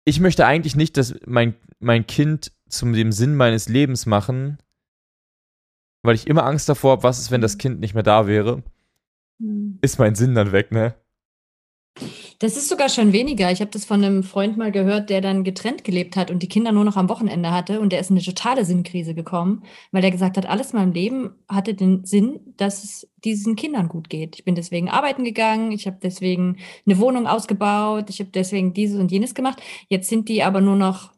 ich möchte eigentlich nicht, dass mein, mein Kind zum dem Sinn meines Lebens machen, weil ich immer Angst davor habe, was ist, wenn das Kind nicht mehr da wäre? Hm. Ist mein Sinn dann weg, ne? Das ist sogar schon weniger. Ich habe das von einem Freund mal gehört, der dann getrennt gelebt hat und die Kinder nur noch am Wochenende hatte. Und der ist in eine totale Sinnkrise gekommen, weil der gesagt hat, alles in meinem Leben hatte den Sinn, dass es diesen Kindern gut geht. Ich bin deswegen arbeiten gegangen, ich habe deswegen eine Wohnung ausgebaut, ich habe deswegen dieses und jenes gemacht. Jetzt sind die aber nur noch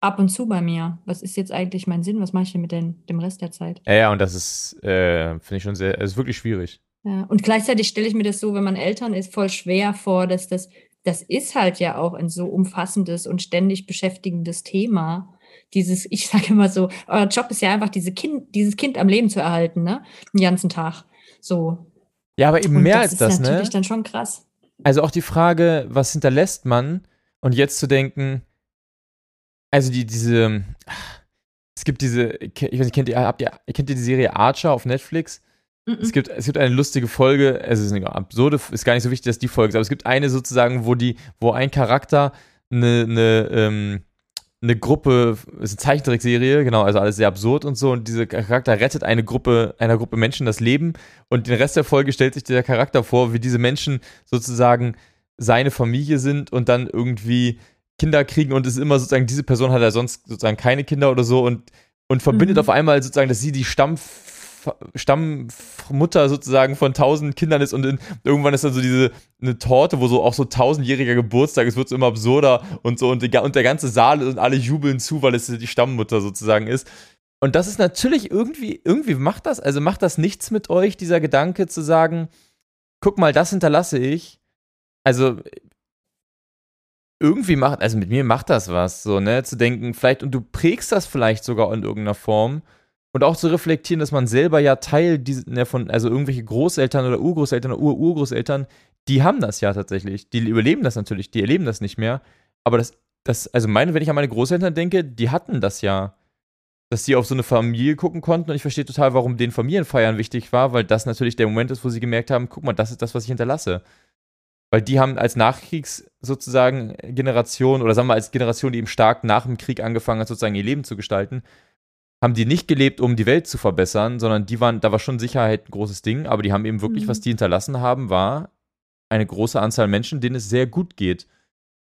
ab und zu bei mir. Was ist jetzt eigentlich mein Sinn? Was mache ich denn mit den, dem Rest der Zeit? Ja, ja, und das ist, äh, finde ich schon sehr, es ist wirklich schwierig. Ja, und gleichzeitig stelle ich mir das so, wenn man Eltern ist, voll schwer vor, dass das, das ist halt ja auch ein so umfassendes und ständig beschäftigendes Thema. Dieses, ich sage immer so, euer Job ist ja einfach, diese kind, dieses Kind am Leben zu erhalten, ne? Den ganzen Tag. So. Ja, aber eben Und mehr das als ist das, ne? natürlich dann schon krass. Also auch die Frage, was hinterlässt man? Und jetzt zu denken, also die, diese, es gibt diese, ich weiß nicht, kennt ihr, habt ihr, kennt ihr die Serie Archer auf Netflix? Mhm. Es gibt, es gibt eine lustige Folge, es ist eine absurde, ist gar nicht so wichtig, dass die Folge ist, aber es gibt eine sozusagen, wo die, wo ein Charakter eine, eine, ähm, eine Gruppe, es ist eine Zeichentrickserie, genau, also alles sehr absurd und so, und dieser Charakter rettet eine Gruppe, einer Gruppe Menschen das Leben und den Rest der Folge stellt sich der Charakter vor, wie diese Menschen sozusagen seine Familie sind und dann irgendwie Kinder kriegen und es ist immer sozusagen, diese Person hat ja sonst sozusagen keine Kinder oder so und, und verbindet Mhm. auf einmal sozusagen, dass sie die Stamm Stammmutter sozusagen von tausend Kindern ist und in, irgendwann ist dann so diese eine Torte, wo so auch so tausendjähriger Geburtstag, es wird so immer absurder und so und, die, und der ganze Saal und alle jubeln zu, weil es die Stammmutter sozusagen ist. Und das ist natürlich irgendwie, irgendwie macht das, also macht das nichts mit euch, dieser Gedanke zu sagen, guck mal, das hinterlasse ich. Also irgendwie macht, also mit mir macht das was, so, ne, zu denken, vielleicht, und du prägst das vielleicht sogar in irgendeiner Form. Und auch zu reflektieren, dass man selber ja Teil diese, ne, von, also irgendwelche Großeltern oder Urgroßeltern oder Ur-Urgroßeltern, die haben das ja tatsächlich. Die überleben das natürlich, die erleben das nicht mehr. Aber das, das, also meine, wenn ich an meine Großeltern denke, die hatten das ja. Dass sie auf so eine Familie gucken konnten und ich verstehe total, warum den Familienfeiern wichtig war, weil das natürlich der Moment ist, wo sie gemerkt haben, guck mal, das ist das, was ich hinterlasse. Weil die haben als Nachkriegs sozusagen Generation oder sagen wir als Generation, die eben stark nach dem Krieg angefangen hat, sozusagen ihr Leben zu gestalten, haben die nicht gelebt, um die Welt zu verbessern, sondern die waren, da war schon Sicherheit ein großes Ding, aber die haben eben wirklich, mhm. was die hinterlassen haben, war eine große Anzahl Menschen, denen es sehr gut geht.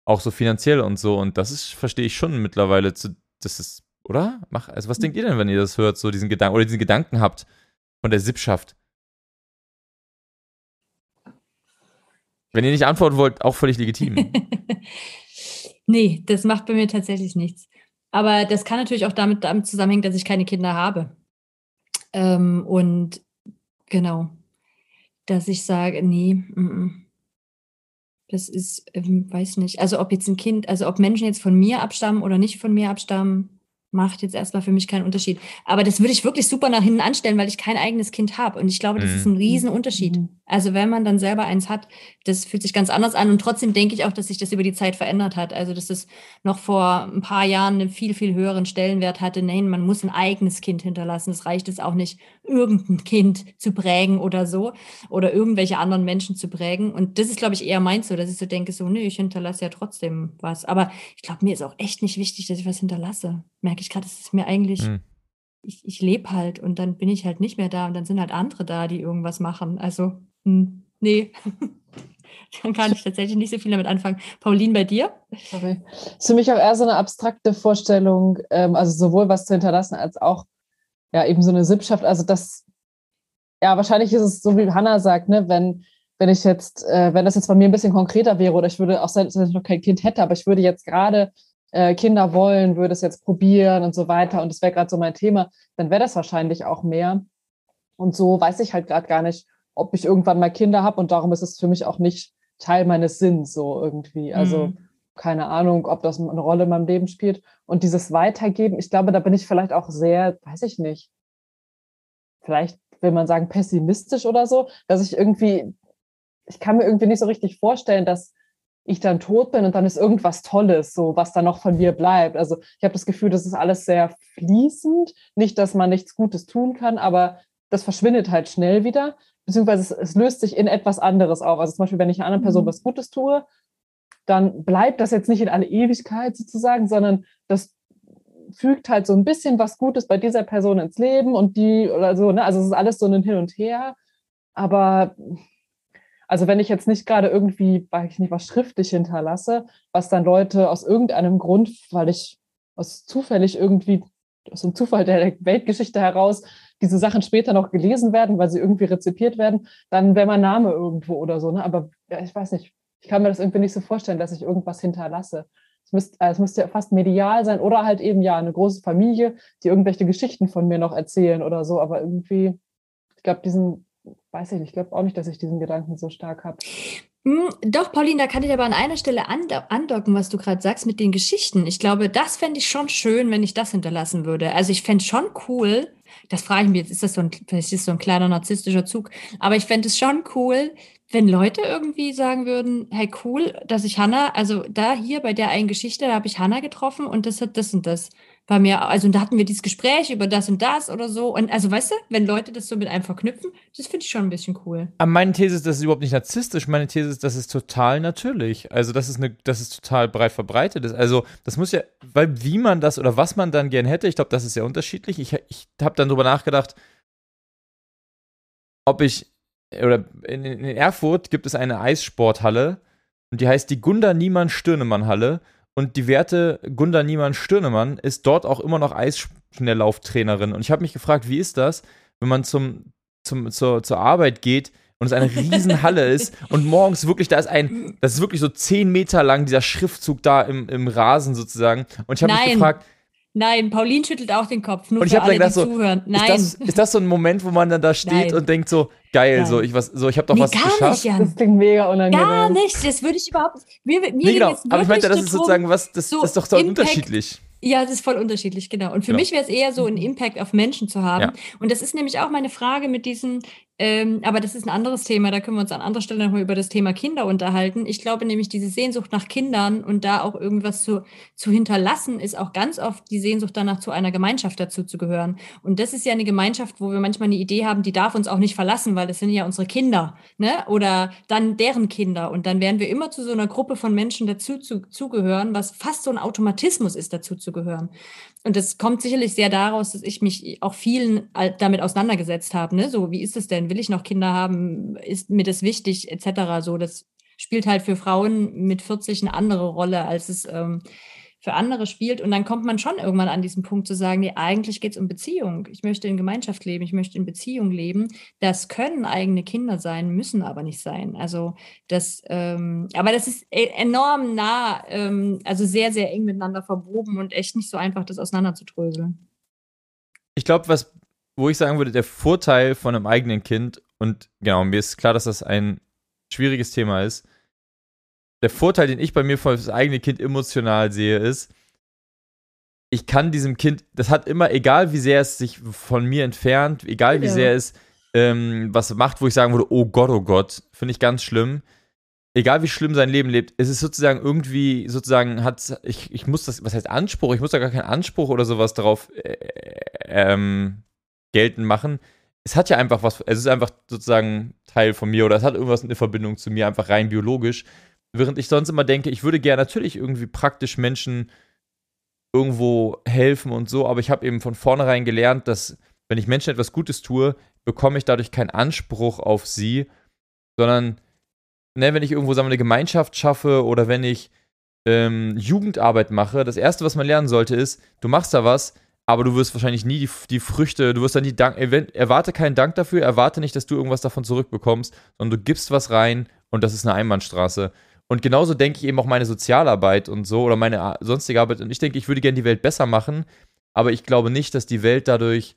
Auch so finanziell und so. Und das ist, verstehe ich schon mittlerweile, zu, das ist, oder? Mach, also was denkt ihr denn, wenn ihr das hört, so diesen Gedanken, oder diesen Gedanken habt von der Sippschaft? Wenn ihr nicht antworten wollt, auch völlig legitim. nee, das macht bei mir tatsächlich nichts. Aber das kann natürlich auch damit, damit zusammenhängen, dass ich keine Kinder habe. Ähm, und genau, dass ich sage, nee, m -m. das ist, ähm, weiß nicht. Also ob jetzt ein Kind, also ob Menschen jetzt von mir abstammen oder nicht von mir abstammen, macht jetzt erstmal für mich keinen Unterschied. Aber das würde ich wirklich super nach hinten anstellen, weil ich kein eigenes Kind habe. Und ich glaube, das mhm. ist ein Riesenunterschied. Mhm. Also wenn man dann selber eins hat, das fühlt sich ganz anders an. Und trotzdem denke ich auch, dass sich das über die Zeit verändert hat. Also dass es noch vor ein paar Jahren einen viel, viel höheren Stellenwert hatte. Nein, man muss ein eigenes Kind hinterlassen. Es reicht es auch nicht, irgendein Kind zu prägen oder so. Oder irgendwelche anderen Menschen zu prägen. Und das ist, glaube ich, eher meins so, dass ich so denke, so, nee, ich hinterlasse ja trotzdem was. Aber ich glaube, mir ist auch echt nicht wichtig, dass ich was hinterlasse. Merke ich gerade, das ist mir eigentlich, mhm. ich, ich lebe halt und dann bin ich halt nicht mehr da und dann sind halt andere da, die irgendwas machen. Also, mh, hm, nee. dann kann ich tatsächlich nicht so viel damit anfangen. Pauline, bei dir? Sorry. Das ist für mich auch eher so eine abstrakte Vorstellung, ähm, also sowohl was zu hinterlassen als auch ja eben so eine Sippschaft. Also das, ja, wahrscheinlich ist es so, wie Hannah sagt, ne, wenn, wenn ich jetzt, äh, wenn das jetzt bei mir ein bisschen konkreter wäre oder ich würde, auch selbst wenn ich noch kein Kind hätte, aber ich würde jetzt gerade äh, Kinder wollen, würde es jetzt probieren und so weiter und das wäre gerade so mein Thema, dann wäre das wahrscheinlich auch mehr. Und so weiß ich halt gerade gar nicht, ob ich irgendwann mal Kinder habe und darum ist es für mich auch nicht Teil meines Sinns so irgendwie. Also mhm. keine Ahnung, ob das eine Rolle in meinem Leben spielt. Und dieses Weitergeben, ich glaube, da bin ich vielleicht auch sehr, weiß ich nicht, vielleicht will man sagen pessimistisch oder so, dass ich irgendwie, ich kann mir irgendwie nicht so richtig vorstellen, dass ich dann tot bin und dann ist irgendwas Tolles, so was dann noch von mir bleibt. Also ich habe das Gefühl, das ist alles sehr fließend. Nicht, dass man nichts Gutes tun kann, aber das verschwindet halt schnell wieder, beziehungsweise es, es löst sich in etwas anderes auf. Also zum Beispiel, wenn ich einer anderen Person mhm. was Gutes tue, dann bleibt das jetzt nicht in alle Ewigkeit sozusagen, sondern das fügt halt so ein bisschen was Gutes bei dieser Person ins Leben und die oder so, ne? Also es ist alles so ein Hin und Her. Aber also wenn ich jetzt nicht gerade irgendwie, weiß ich nicht, was schriftlich hinterlasse, was dann Leute aus irgendeinem Grund, weil ich aus zufällig irgendwie, aus dem Zufall der Weltgeschichte heraus, diese Sachen später noch gelesen werden, weil sie irgendwie rezipiert werden, dann wäre mein Name irgendwo oder so. Ne? Aber ja, ich weiß nicht, ich kann mir das irgendwie nicht so vorstellen, dass ich irgendwas hinterlasse. Es müsste, es müsste ja fast medial sein oder halt eben ja eine große Familie, die irgendwelche Geschichten von mir noch erzählen oder so. Aber irgendwie, ich glaube, diesen weiß ich nicht, ich glaube auch nicht, dass ich diesen Gedanken so stark habe. Hm, doch, Pauline, da kann ich aber an einer Stelle andocken, was du gerade sagst mit den Geschichten. Ich glaube, das fände ich schon schön, wenn ich das hinterlassen würde. Also ich fände schon cool, das frage ich mich jetzt, ist das so ein, vielleicht ist so ein kleiner narzisstischer Zug, aber ich fände es schon cool, wenn Leute irgendwie sagen würden, hey cool, dass ich Hanna, also da hier bei der einen Geschichte, da habe ich Hanna getroffen und das hat das und das bei mir, also da hatten wir dieses Gespräch über das und das oder so. Und also, weißt du, wenn Leute das so mit einem verknüpfen, das finde ich schon ein bisschen cool. Aber meine These ist, das ist überhaupt nicht narzisstisch. Meine These ist, das ist total natürlich. Also, das ist eine, das ist total breit verbreitet. Also, das muss ja, weil wie man das oder was man dann gern hätte, ich glaube, das ist ja unterschiedlich. Ich, ich habe dann drüber nachgedacht, ob ich, oder in, in Erfurt gibt es eine Eissporthalle und die heißt die Gunda Niemann Stirnemann Halle und die werte Gunda Niemann-Stirnemann ist dort auch immer noch Eisschnelllauftrainerin. Und ich habe mich gefragt, wie ist das, wenn man zum, zum, zur, zur Arbeit geht und es eine Riesenhalle ist und morgens wirklich, da ist ein, das ist wirklich so zehn Meter lang, dieser Schriftzug da im, im Rasen sozusagen. Und ich habe mich gefragt, Nein, Pauline schüttelt auch den Kopf, nur Und ich für alle, gedacht die so, zuhören. Nein. Ist das, ist das so ein Moment, wo man dann da steht Nein. und denkt so, geil, Nein. so ich was, so ich habe doch nee, was gar geschafft. nicht, Jan. Das klingt mega unangenehm. Gar nicht. Das würde ich überhaupt nicht. Mir, mir Nee, genau. Aber ich meinte, das ist sozusagen was, das, so das ist doch so Impact. unterschiedlich. Ja, das ist voll unterschiedlich, genau. Und für Genau. mich wäre es eher so ein Impact auf Menschen zu haben. Ja. Und das ist nämlich auch meine Frage mit diesen, ähm, aber das ist ein anderes Thema, da können wir uns an anderer Stelle nochmal über das Thema Kinder unterhalten. Ich glaube nämlich, diese Sehnsucht nach Kindern und da auch irgendwas zu, zu hinterlassen, ist auch ganz oft die Sehnsucht danach, zu einer Gemeinschaft dazu zu gehören. Und das ist ja eine Gemeinschaft, wo wir manchmal eine Idee haben, die darf uns auch nicht verlassen, weil das sind ja unsere Kinder, ne? Oder dann deren Kinder. Und dann werden wir immer zu so einer Gruppe von Menschen dazu zu, zugehören, was fast so ein Automatismus ist, dazu zu gehören. Und das kommt sicherlich sehr daraus, dass ich mich auch vielen damit auseinandergesetzt habe. Ne? So, wie ist es denn? Will ich noch Kinder haben? Ist mir das wichtig? Etc. So, das spielt halt für Frauen mit 40 eine andere Rolle, als es ähm, für andere spielt. Und dann kommt man schon irgendwann an diesen Punkt zu sagen, nee, eigentlich geht es um Beziehung. Ich möchte in Gemeinschaft leben, ich möchte in Beziehung leben. Das können eigene Kinder sein, müssen aber nicht sein. Also das, ähm, aber das ist e- enorm nah, ähm, also sehr, sehr eng miteinander verwoben und echt nicht so einfach, das auseinanderzudröseln. Ich glaube, was, wo ich sagen würde, der Vorteil von einem eigenen Kind, und genau, mir ist klar, dass das ein schwieriges Thema ist. Der Vorteil, den ich bei mir für das eigene Kind emotional sehe, ist, ich kann diesem Kind, das hat immer, egal wie sehr es sich von mir entfernt, egal wie Ja. sehr es ähm, was macht, wo ich sagen würde, oh Gott, oh Gott, finde ich ganz schlimm. Egal wie schlimm sein Leben lebt, es ist sozusagen irgendwie, sozusagen hat, ich, ich muss das, was heißt Anspruch? Ich muss da gar keinen Anspruch oder sowas darauf äh, ähm, geltend machen. Es hat ja einfach was, es ist einfach sozusagen Teil von mir oder es hat irgendwas eine Verbindung zu mir, einfach rein biologisch. Während ich sonst immer denke, ich würde gerne natürlich irgendwie praktisch Menschen irgendwo helfen und so, aber ich habe eben von vornherein gelernt, dass wenn ich Menschen etwas Gutes tue, bekomme ich dadurch keinen Anspruch auf sie, sondern ne, wenn ich irgendwo sagen wir, eine Gemeinschaft schaffe oder wenn ich ähm, Jugendarbeit mache, das erste, was man lernen sollte, ist, du machst da was, aber du wirst wahrscheinlich nie die, die Früchte, du wirst dann die Dank, erwarte keinen Dank dafür, erwarte nicht, dass du irgendwas davon zurückbekommst, sondern du gibst was rein und das ist eine Einbahnstraße. Und genauso denke ich eben auch meine Sozialarbeit und so oder meine a- sonstige Arbeit. Und ich denke, ich würde gerne die Welt besser machen, aber ich glaube nicht, dass die Welt dadurch.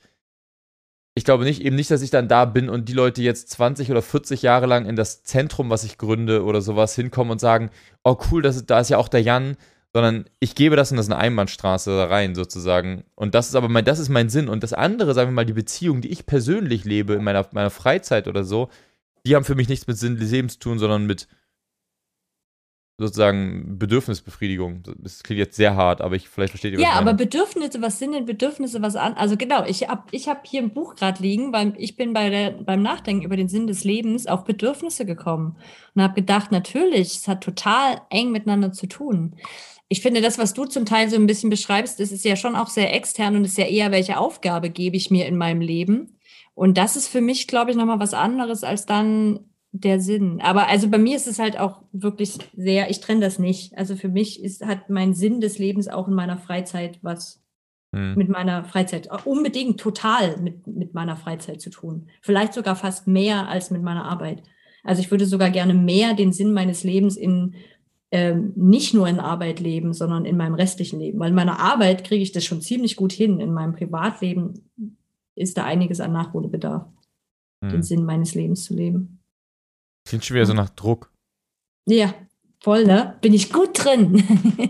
Ich glaube nicht, eben nicht, dass ich dann da bin und die Leute jetzt 20 oder 40 Jahre lang in das Zentrum, was ich gründe oder sowas, hinkommen und sagen, oh cool, das da ist ja auch der Jan, sondern ich gebe das in das eine Einbahnstraße da rein, sozusagen. Und das ist aber mein, das ist mein Sinn. Und das andere, sagen wir mal, die Beziehung, die ich persönlich lebe in meiner, meiner Freizeit oder so, die haben für mich nichts mit Sinn des Lebens zu tun, sondern mit sozusagen Bedürfnisbefriedigung. Das klingt jetzt sehr hart, aber ich vielleicht versteht ihr was Ja, aber. Bedürfnisse, was sind denn Bedürfnisse, was an? Also genau, ich habe ich hab hier ein Buch gerade liegen, weil ich bin bei der, beim Nachdenken über den Sinn des Lebens auf Bedürfnisse gekommen und habe gedacht, natürlich, es hat total eng miteinander zu tun. Ich finde, das, was du zum Teil so ein bisschen beschreibst, das ist ja schon auch sehr extern und ist ja eher, welche Aufgabe gebe ich mir in meinem Leben. Und das ist für mich, glaube ich, nochmal was anderes als dann der Sinn. Aber also bei mir ist es halt auch wirklich sehr, ich trenne das nicht. Also für mich ist, hat mein Sinn des Lebens auch in meiner Freizeit was Hm. mit meiner Freizeit, äh, unbedingt total mit, mit meiner Freizeit zu tun. Vielleicht sogar fast mehr als mit meiner Arbeit. Also ich würde sogar gerne mehr den Sinn meines Lebens in ähm, nicht nur in Arbeit leben, sondern in meinem restlichen Leben. Weil in meiner Arbeit kriege ich das schon ziemlich gut hin. In meinem Privatleben ist da einiges an Nachholbedarf, den Hm. Sinn meines Lebens zu leben. Klingt schon wieder so nach Druck. Ja, voll, ne? Bin ich gut drin.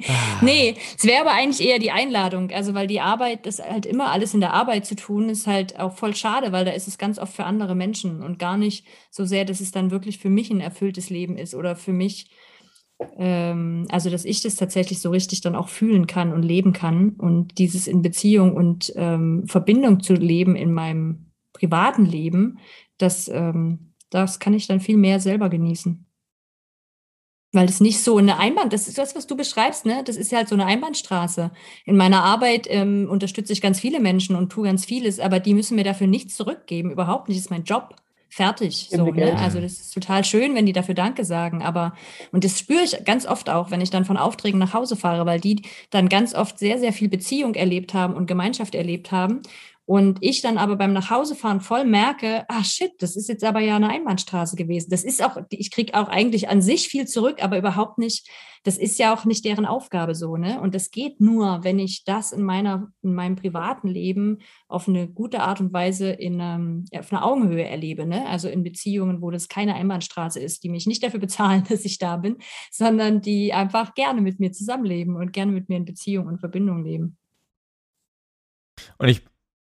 Ah. nee, es wäre aber eigentlich eher die Einladung. Also, weil die Arbeit, das halt immer alles in der Arbeit zu tun, ist halt auch voll schade, weil da ist es ganz oft für andere Menschen und gar nicht so sehr, dass es dann wirklich für mich ein erfülltes Leben ist oder für mich, ähm, also dass ich das tatsächlich so richtig dann auch fühlen kann und leben kann und dieses in Beziehung und ähm, Verbindung zu leben in meinem privaten Leben, das, ähm, das kann ich dann viel mehr selber genießen. Weil es nicht so eine Einbahn, das ist das, was du beschreibst, ne? Das ist ja halt so eine Einbahnstraße. In meiner Arbeit ähm, unterstütze ich ganz viele Menschen und tue ganz vieles, aber die müssen mir dafür nichts zurückgeben, überhaupt nicht. Das ist mein Job. Fertig. So, ne? Also das ist total schön, wenn die dafür Danke sagen. Aber, und das spüre ich ganz oft auch, wenn ich dann von Aufträgen nach Hause fahre, weil die dann ganz oft sehr, sehr viel Beziehung erlebt haben und Gemeinschaft erlebt haben. Und ich dann aber beim Nachhausefahren voll merke, ah shit, das ist jetzt aber ja eine Einbahnstraße gewesen. Das ist auch, ich kriege auch eigentlich an sich viel zurück, aber überhaupt nicht, das ist ja auch nicht deren Aufgabe so, ne? Und das geht nur, wenn ich das in meiner, in meinem privaten Leben auf eine gute Art und Weise in ähm, auf einer Augenhöhe erlebe, ne? Also in Beziehungen, wo das keine Einbahnstraße ist, die mich nicht dafür bezahlen, dass ich da bin, sondern die einfach gerne mit mir zusammenleben und gerne mit mir in Beziehung und Verbindung leben. Und ich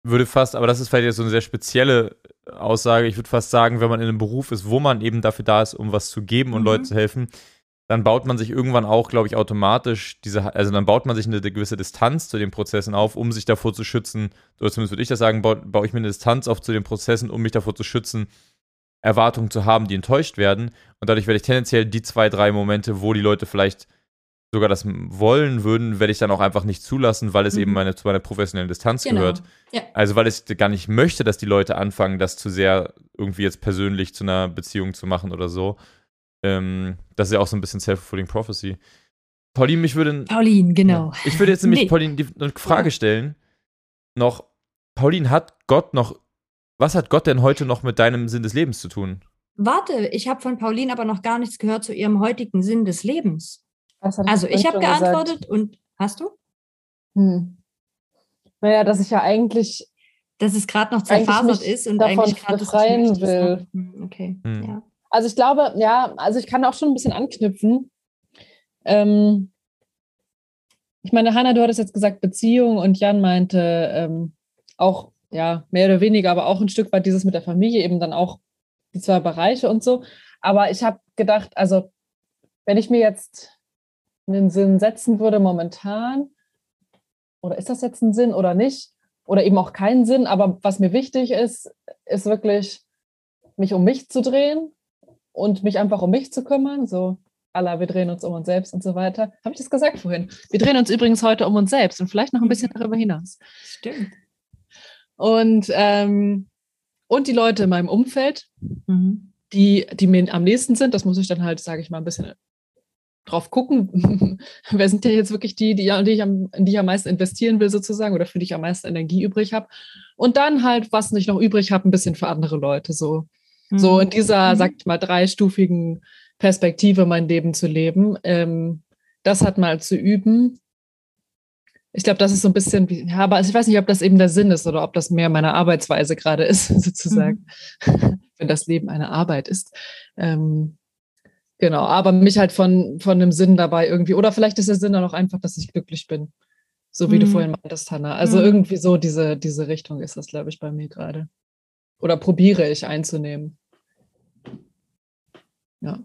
würde fast, aber das ist vielleicht jetzt so eine sehr spezielle Aussage, ich würde fast sagen, wenn man in einem Beruf ist, wo man eben dafür da ist, um was zu geben und mhm. Leuten zu helfen, dann baut man sich irgendwann auch, glaube ich, automatisch diese, also dann baut man sich eine gewisse Distanz zu den Prozessen auf, um sich davor zu schützen, oder zumindest würde ich das sagen, baue, baue ich mir eine Distanz auf zu den Prozessen, um mich davor zu schützen, Erwartungen zu haben, die enttäuscht werden. Und dadurch werde ich tendenziell die zwei, drei Momente, wo die Leute vielleicht sogar das wollen würden, werde ich dann auch einfach nicht zulassen, weil es mhm. eben meine, zu meiner professionellen Distanz genau. gehört. Ja. Also weil ich gar nicht möchte, dass die Leute anfangen, das zu sehr irgendwie jetzt persönlich zu einer Beziehung zu machen oder so. Ähm, das ist ja auch so ein bisschen Self-Fulfilling Prophecy. Pauline, mich würde. Pauline, genau. Ich würde jetzt nämlich nee. Pauline die, eine Frage stellen. Noch, Pauline, hat Gott noch. Was hat Gott denn heute noch mit deinem Sinn des Lebens zu tun? Warte, ich habe von Pauline aber noch gar nichts gehört zu ihrem heutigen Sinn des Lebens. Also ich habe geantwortet gesagt. und hast du? Hm. Naja, dass ich ja eigentlich. Dass es gerade noch zerfasert ist und eigentlich gerade befreien will. Hm, okay, hm. ja. Also ich glaube, ja, also ich kann auch schon ein bisschen anknüpfen. Ähm, ich meine, Hanna, du hattest jetzt gesagt Beziehung und Jan meinte ähm, auch, ja, mehr oder weniger, aber auch ein Stück weit dieses mit der Familie, eben dann auch die zwei Bereiche und so. Aber ich habe gedacht, also wenn ich mir jetzt einen Sinn setzen würde momentan, oder ist das jetzt ein Sinn oder nicht? Oder eben auch kein Sinn, aber was mir wichtig ist, ist wirklich, mich um mich zu drehen und mich einfach um mich zu kümmern. So, Allah, wir drehen uns um uns selbst und so weiter. Habe ich das gesagt vorhin? Wir drehen uns übrigens heute um uns selbst und vielleicht noch ein bisschen darüber hinaus. Stimmt. Und, ähm, und die Leute in meinem Umfeld, mhm. die, die mir am nächsten sind, das muss ich dann halt, sage ich mal, ein bisschen drauf gucken, wer sind denn jetzt wirklich die, die, die, ich am, in die ich am meisten investieren will, sozusagen, oder für die ich am meisten Energie übrig habe. Und dann halt, was ich noch übrig habe, ein bisschen für andere Leute. So, mhm. so in dieser, mhm. sag ich mal, dreistufigen Perspektive mein Leben zu leben. Ähm, das hat mal zu üben. Ich glaube, das ist so ein bisschen wie, ja, aber ich weiß nicht, ob das eben der Sinn ist oder ob das mehr meine Arbeitsweise gerade ist, sozusagen, mhm. wenn das Leben eine Arbeit ist. Ähm, Genau, aber mich halt von, von einem Sinn dabei irgendwie, oder vielleicht ist der Sinn dann auch einfach, dass ich glücklich bin. So wie mhm. du vorhin meintest, Hannah. Also mhm. irgendwie so diese, diese Richtung ist das, glaube ich, bei mir gerade. Oder probiere ich einzunehmen. Ja.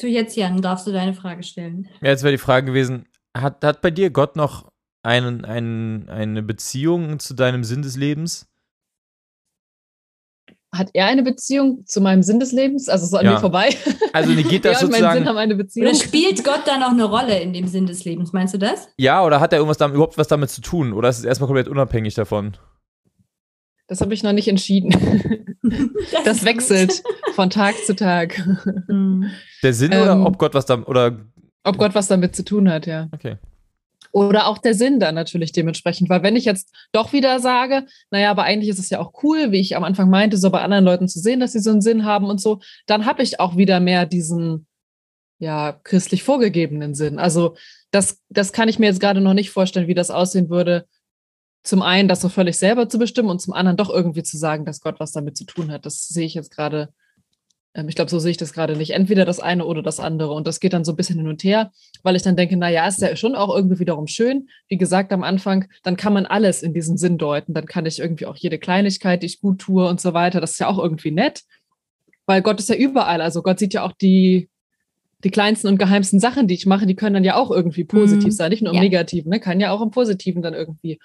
So, jetzt, Jan, darfst du deine Frage stellen. Ja, jetzt wäre die Frage gewesen: hat, hat bei dir Gott noch einen, einen, eine Beziehung zu deinem Sinn des Lebens? Hat er eine Beziehung zu meinem Sinn des Lebens? Also so an ja. mir vorbei. Also geht das sozusagen. Sinn haben eine Beziehung. Oder spielt Gott da noch eine Rolle in dem Sinn des Lebens? Meinst du das? Ja, oder hat er irgendwas damit, überhaupt was damit zu tun? Oder ist es erstmal komplett unabhängig davon? Das habe ich noch nicht entschieden. Das, das wechselt von Tag zu Tag. Mhm. Der Sinn ähm, oder ob Gott was damit oder ob Gott was damit zu tun hat, ja. Okay. Oder auch der Sinn dann natürlich dementsprechend. Weil wenn ich jetzt doch wieder sage, naja, aber eigentlich ist es ja auch cool, wie ich am Anfang meinte, so bei anderen Leuten zu sehen, dass sie so einen Sinn haben und so, dann habe ich auch wieder mehr diesen, ja, christlich vorgegebenen Sinn. Also das, das kann ich mir jetzt gerade noch nicht vorstellen, wie das aussehen würde. Zum einen das so völlig selber zu bestimmen und zum anderen doch irgendwie zu sagen, dass Gott was damit zu tun hat. Das sehe ich jetzt gerade ich glaube, so sehe ich das gerade nicht. Entweder das eine oder das andere. Und das geht dann so ein bisschen hin und her, weil ich dann denke, naja, ist ja schon auch irgendwie wiederum schön. Wie gesagt, am Anfang, dann kann man alles in diesen Sinn deuten. Dann kann ich irgendwie auch jede Kleinigkeit, die ich gut tue und so weiter. Das ist ja auch irgendwie nett, weil Gott ist ja überall. Also Gott sieht ja auch die, die kleinsten und geheimsten Sachen, die ich mache, die können dann ja auch irgendwie positiv mhm. sein, nicht nur im ja. Negativen, ne? kann ja auch im Positiven dann irgendwie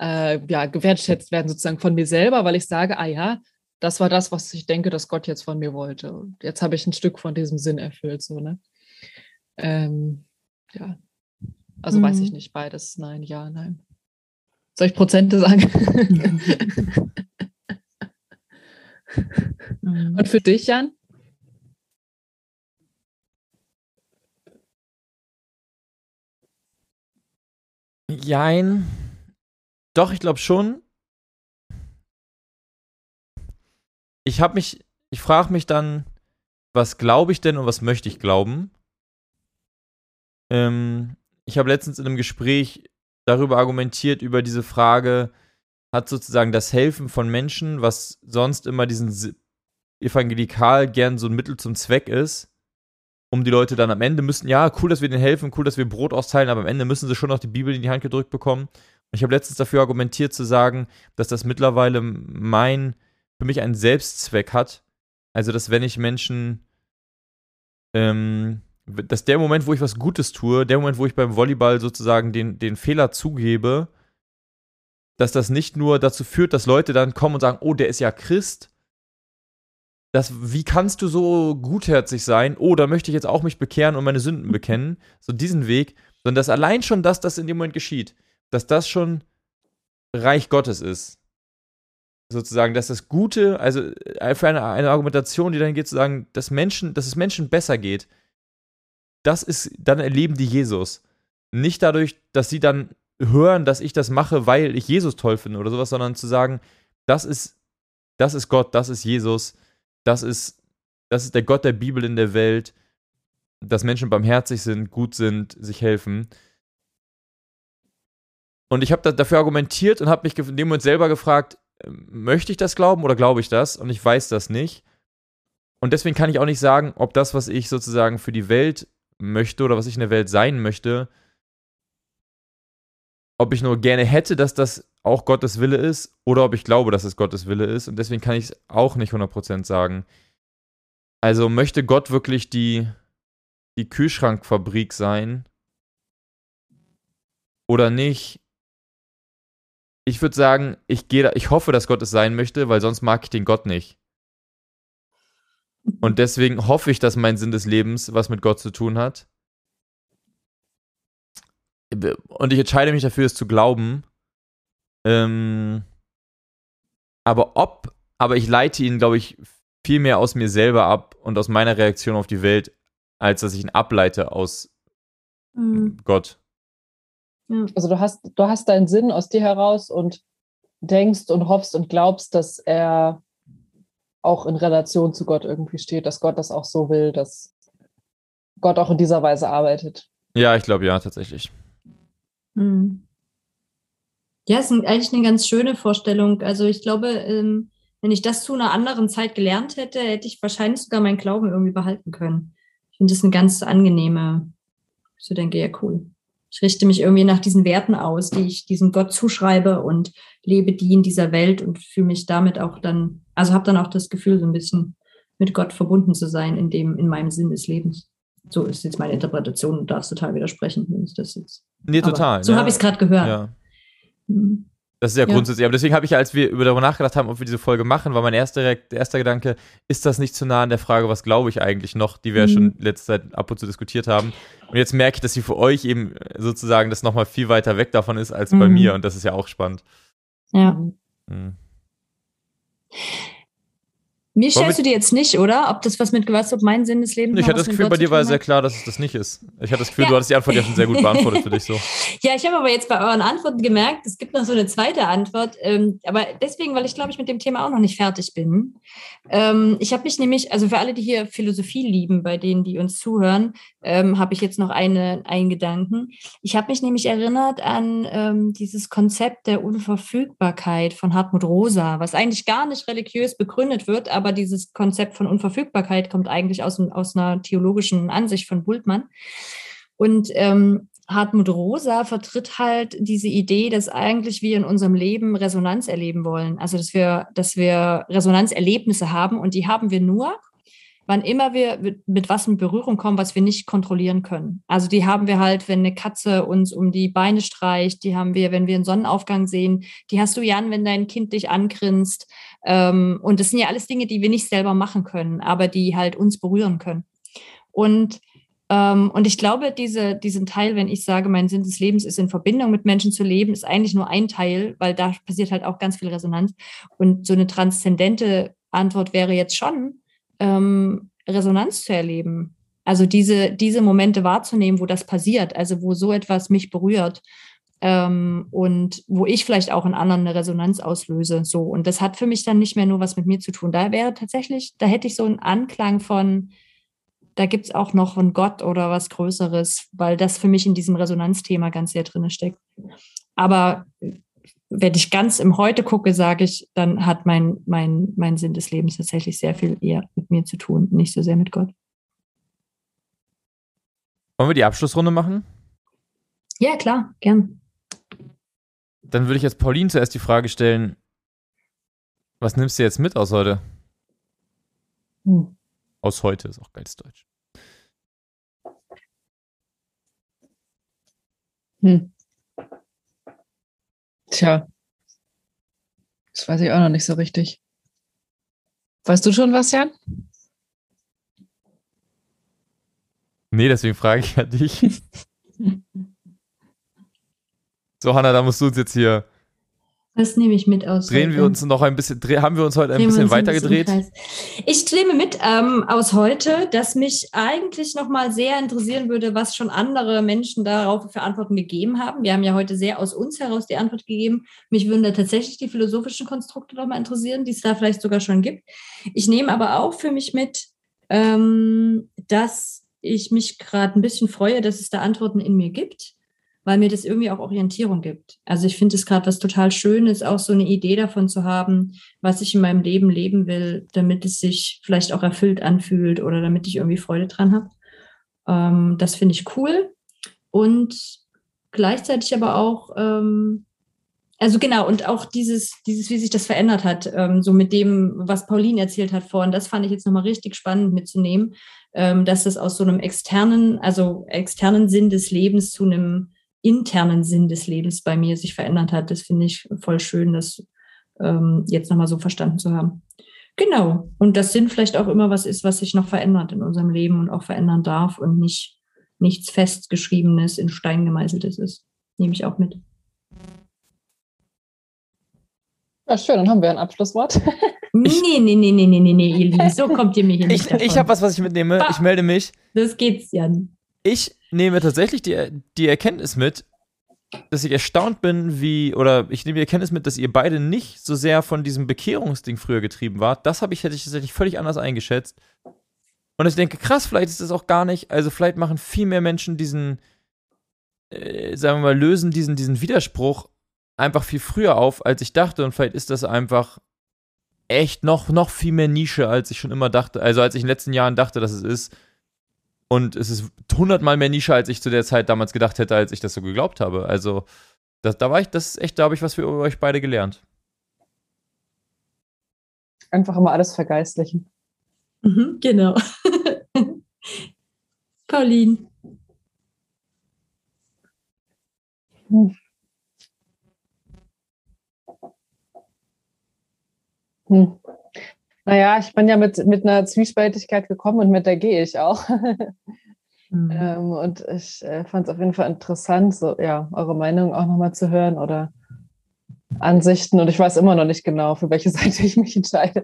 äh, ja, gewertschätzt werden, sozusagen von mir selber, weil ich sage, ah ja, das war das, was ich denke, dass Gott jetzt von mir wollte. Und jetzt habe ich ein Stück von diesem Sinn erfüllt, so, ne? Ähm, ja. Also mhm. weiß ich mhm. nicht, beides, nein, ja, nein. Soll ich Prozente sagen? mhm. Und für dich, Jan? Jein. doch, ich glaube schon. Ich habe mich, ich frage mich dann, was glaube ich denn und was möchte ich glauben? Ähm, ich habe letztens in einem Gespräch darüber argumentiert, über diese Frage, hat sozusagen das Helfen von Menschen, was sonst immer diesen evangelikal gern so ein Mittel zum Zweck ist, um die Leute dann am Ende müssen, ja, cool, dass wir denen helfen, cool, dass wir Brot austeilen, aber am Ende müssen sie schon noch die Bibel in die Hand gedrückt bekommen. Ich habe letztens dafür argumentiert zu sagen, dass das mittlerweile mein, für mich einen Selbstzweck hat. Also, dass wenn ich Menschen, ähm, dass der Moment, wo ich was Gutes tue, der Moment, wo ich beim Volleyball sozusagen den, den Fehler zugebe, dass das nicht nur dazu führt, dass Leute dann kommen und sagen, oh, der ist ja Christ. Das, wie kannst du so gutherzig sein? Oh, da möchte ich jetzt auch mich bekehren und meine Sünden bekennen. So diesen Weg. Sondern dass allein schon das, das in dem Moment geschieht, dass das schon Reich Gottes ist. Sozusagen, dass das Gute, also äh, für eine, eine Argumentation, die dann geht, zu sagen, dass Menschen, dass es Menschen besser geht, das ist, dann erleben die Jesus. Nicht dadurch, dass sie dann hören, dass ich das mache, weil ich Jesus toll finde oder sowas, sondern zu sagen, das ist, das ist Gott, das ist Jesus, das ist, das ist der Gott der Bibel in der Welt, dass Menschen barmherzig sind, gut sind, sich helfen. Und ich habe da, dafür argumentiert und habe mich in dem Moment selber gefragt, möchte ich das glauben oder glaube ich das? Und ich weiß das nicht. Und deswegen kann ich auch nicht sagen, ob das, was ich sozusagen für die Welt möchte oder was ich in der Welt sein möchte, ob ich nur gerne hätte, dass das auch Gottes Wille ist oder ob ich glaube, dass es Gottes Wille ist. Und deswegen kann ich es auch nicht 100% sagen. Also möchte Gott wirklich die, die Kühlschrankfabrik sein oder nicht? Ich würde sagen, ich, gehe, ich hoffe, dass Gott es sein möchte, weil sonst mag ich den Gott nicht. Und deswegen hoffe ich, dass mein Sinn des Lebens was mit Gott zu tun hat. Und ich entscheide mich dafür, es zu glauben. Ähm, aber ob, aber ich leite ihn, glaube ich, viel mehr aus mir selber ab und aus meiner Reaktion auf die Welt, als dass ich ihn ableite aus mhm. Gott. Also du hast, du hast deinen Sinn aus dir heraus und denkst und hoffst und glaubst, dass er auch in Relation zu Gott irgendwie steht, dass Gott das auch so will, dass Gott auch in dieser Weise arbeitet. Ja, ich glaube ja, tatsächlich. Hm. Ja, es ist eigentlich eine ganz schöne Vorstellung. Also ich glaube, ähm, wenn ich das zu einer anderen Zeit gelernt hätte, hätte ich wahrscheinlich sogar meinen Glauben irgendwie behalten können. Ich finde das eine ganz angenehme, ich so denke, ja, cool. Ich richte mich irgendwie nach diesen Werten aus, die ich diesem Gott zuschreibe und lebe die in dieser Welt und fühle mich damit auch dann, also habe dann auch das Gefühl, so ein bisschen mit Gott verbunden zu sein, in dem, in meinem Sinn des Lebens. So ist jetzt meine Interpretation und darfst total widersprechen, wenn ich das jetzt. Nee, total. so ja. habe ich es gerade gehört. Ja. Mhm. Das ist ja, ja. grundsätzlich. Aber deswegen habe ich, als wir über darüber nachgedacht haben, ob wir diese Folge machen, war mein erster, erster Gedanke, ist das nicht zu nah an der Frage, was glaube ich eigentlich noch, die wir mhm. ja schon letzte Zeit ab und zu diskutiert haben. Und jetzt merke ich, dass sie für euch eben sozusagen das nochmal viel weiter weg davon ist als mhm. bei mir. Und das ist ja auch spannend. Ja. Mhm. Mir stellst du dir jetzt nicht, oder? Ob das was mit was, ob mein Sinn des Lebens Ich hatte das Gefühl, bei dir war sehr klar, dass es das nicht ist. Ich hatte das Gefühl, ja. du hattest die Antwort ja schon sehr gut beantwortet für dich so. Ja, ich habe aber jetzt bei euren Antworten gemerkt, es gibt noch so eine zweite Antwort. Ähm, aber deswegen, weil ich glaube ich mit dem Thema auch noch nicht fertig bin. Ähm, ich habe mich nämlich, also für alle, die hier Philosophie lieben, bei denen, die uns zuhören, ähm, habe ich jetzt noch eine, einen Gedanken. Ich habe mich nämlich erinnert an ähm, dieses Konzept der Unverfügbarkeit von Hartmut Rosa, was eigentlich gar nicht religiös begründet wird, aber aber dieses Konzept von Unverfügbarkeit kommt eigentlich aus, aus einer theologischen Ansicht von Bultmann. Und ähm, Hartmut Rosa vertritt halt diese Idee, dass eigentlich wir in unserem Leben Resonanz erleben wollen. Also dass wir, dass wir Resonanzerlebnisse haben und die haben wir nur, wann immer wir mit was in Berührung kommen, was wir nicht kontrollieren können. Also die haben wir halt, wenn eine Katze uns um die Beine streicht, die haben wir, wenn wir einen Sonnenaufgang sehen, die hast du Jan, wenn dein Kind dich angrinst. Ähm, und das sind ja alles Dinge, die wir nicht selber machen können, aber die halt uns berühren können. Und ähm, und ich glaube, diese, diesen Teil, wenn ich sage, mein Sinn des Lebens ist in Verbindung mit Menschen zu leben, ist eigentlich nur ein Teil, weil da passiert halt auch ganz viel Resonanz. Und so eine transzendente Antwort wäre jetzt schon, ähm, Resonanz zu erleben. Also diese, diese Momente wahrzunehmen, wo das passiert, also wo so etwas mich berührt. ähm, und wo ich vielleicht auch in anderen eine Resonanz auslöse. So. Und das hat für mich dann nicht mehr nur was mit mir zu tun. Da wäre tatsächlich, da hätte ich so einen Anklang von, da gibt es auch noch einen Gott oder was Größeres, weil das für mich in diesem Resonanzthema ganz sehr drin steckt. Aber wenn ich ganz im Heute gucke, sage ich, dann hat mein, mein, mein Sinn des Lebens tatsächlich sehr viel eher mit mir zu tun, nicht so sehr mit Gott. Wollen wir die Abschlussrunde machen? Ja, klar, gern. Dann würde ich jetzt Pauline zuerst die Frage stellen: Was nimmst du jetzt mit aus heute? Hm. Aus heute ist auch geiles Deutsch. Hm. Tja. Das weiß ich auch noch nicht so richtig. Weißt du schon was, Jan? Nee, deswegen frage ich ja dich. so, Hanna, da musst du uns jetzt hier. Was nehme ich mit aus? Drehen wir heute? uns noch ein bisschen, haben wir uns heute ein Drehen wir bisschen uns ein weiter bisschen gedreht? im Kreis. Ich nehme mit ähm, aus heute, dass mich eigentlich nochmal sehr interessieren würde, was schon andere Menschen darauf für Antworten gegeben haben. Wir haben ja heute sehr aus uns heraus die Antwort gegeben. Mich würden da tatsächlich die philosophischen Konstrukte nochmal interessieren, die es da vielleicht sogar schon gibt. Ich nehme aber auch für mich mit, ähm, dass ich mich gerade ein bisschen freue, dass es da Antworten in mir gibt weil mir das irgendwie auch Orientierung gibt. Also ich finde es gerade was total Schönes, auch so eine Idee davon zu haben, was ich in meinem Leben leben will, damit es sich vielleicht auch erfüllt anfühlt oder damit ich irgendwie Freude dran habe. Ähm, das finde ich cool. Und gleichzeitig aber auch, ähm, also genau, und auch dieses, dieses, wie sich das verändert hat, ähm, so mit dem, was Pauline erzählt hat vorhin, das fand ich jetzt nochmal richtig spannend mitzunehmen, ähm, dass es aus so einem externen, also externen Sinn des Lebens zu einem internen Sinn des Lebens bei mir sich verändert hat. Das finde ich voll schön, das ähm, jetzt nochmal so verstanden zu haben. Genau. Und das Sinn vielleicht auch immer was ist, was sich noch verändert in unserem Leben und auch verändern darf und nicht nichts festgeschriebenes, in Stein gemeißeltes ist. Nehme ich auch mit. Ja, schön, dann haben wir ein Abschlusswort. Nee, nee, nee, nee, nee, nee, nee, ihr Lieben, so kommt ihr mir hier nicht Ich, davon. ich habe was, was ich mitnehme. Ich melde mich. Das geht's, Jan. Ich nehme tatsächlich die, die Erkenntnis mit, dass ich erstaunt bin, wie, oder ich nehme die Erkenntnis mit, dass ihr beide nicht so sehr von diesem Bekehrungsding früher getrieben wart. Das habe ich, hätte ich tatsächlich völlig anders eingeschätzt. Und ich denke, krass, vielleicht ist das auch gar nicht, also vielleicht machen viel mehr Menschen diesen, äh, sagen wir mal, lösen diesen, diesen Widerspruch einfach viel früher auf, als ich dachte. Und vielleicht ist das einfach echt noch, noch viel mehr Nische, als ich schon immer dachte. Also als ich in den letzten Jahren dachte, dass es ist. Und es ist hundertmal mehr Nische, als ich zu der Zeit damals gedacht hätte, als ich das so geglaubt habe. Also, das, da war ich, das ist echt, da habe ich was für euch beide gelernt. Einfach immer alles vergeistlichen. Mhm, genau. Pauline. Hm. Hm. Naja, ich bin ja mit, mit einer Zwiespältigkeit gekommen und mit der gehe ich auch. Mhm. ähm, und ich äh, fand es auf jeden Fall interessant, so ja, eure Meinung auch nochmal zu hören oder Ansichten. Und ich weiß immer noch nicht genau, für welche Seite ich mich entscheide.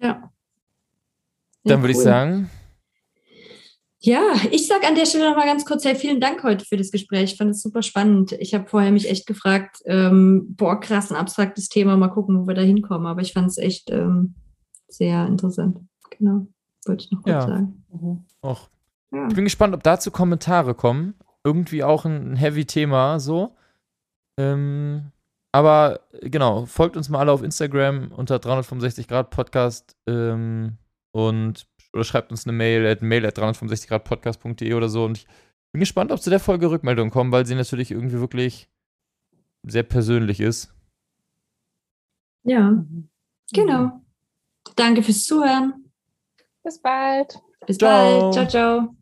Ja. Dann würde ich cool. sagen, Ja, ich sage an der Stelle nochmal ganz kurz, hey, vielen Dank heute für das Gespräch. Ich fand es super spannend. Ich habe vorher mich echt gefragt, ähm, boah, krass, ein abstraktes Thema, mal gucken, wo wir da hinkommen. Aber ich fand es echt ähm, sehr interessant. Genau, wollte ich noch kurz Ja. sagen. Mhm. auch. Ja. Ich bin gespannt, ob dazu Kommentare kommen. Irgendwie auch ein heavy Thema so. Ähm, aber genau, folgt uns mal alle auf Instagram unter 365 Grad Podcast ähm, und oder schreibt uns eine Mail at mail at 365 Grad podcast.de oder so. Und ich bin gespannt, ob zu der Folge Rückmeldungen kommen, weil sie natürlich irgendwie wirklich sehr persönlich ist. ja, genau. Danke fürs Zuhören. Bis bald. Bis Ciao. bald. Ciao, ciao.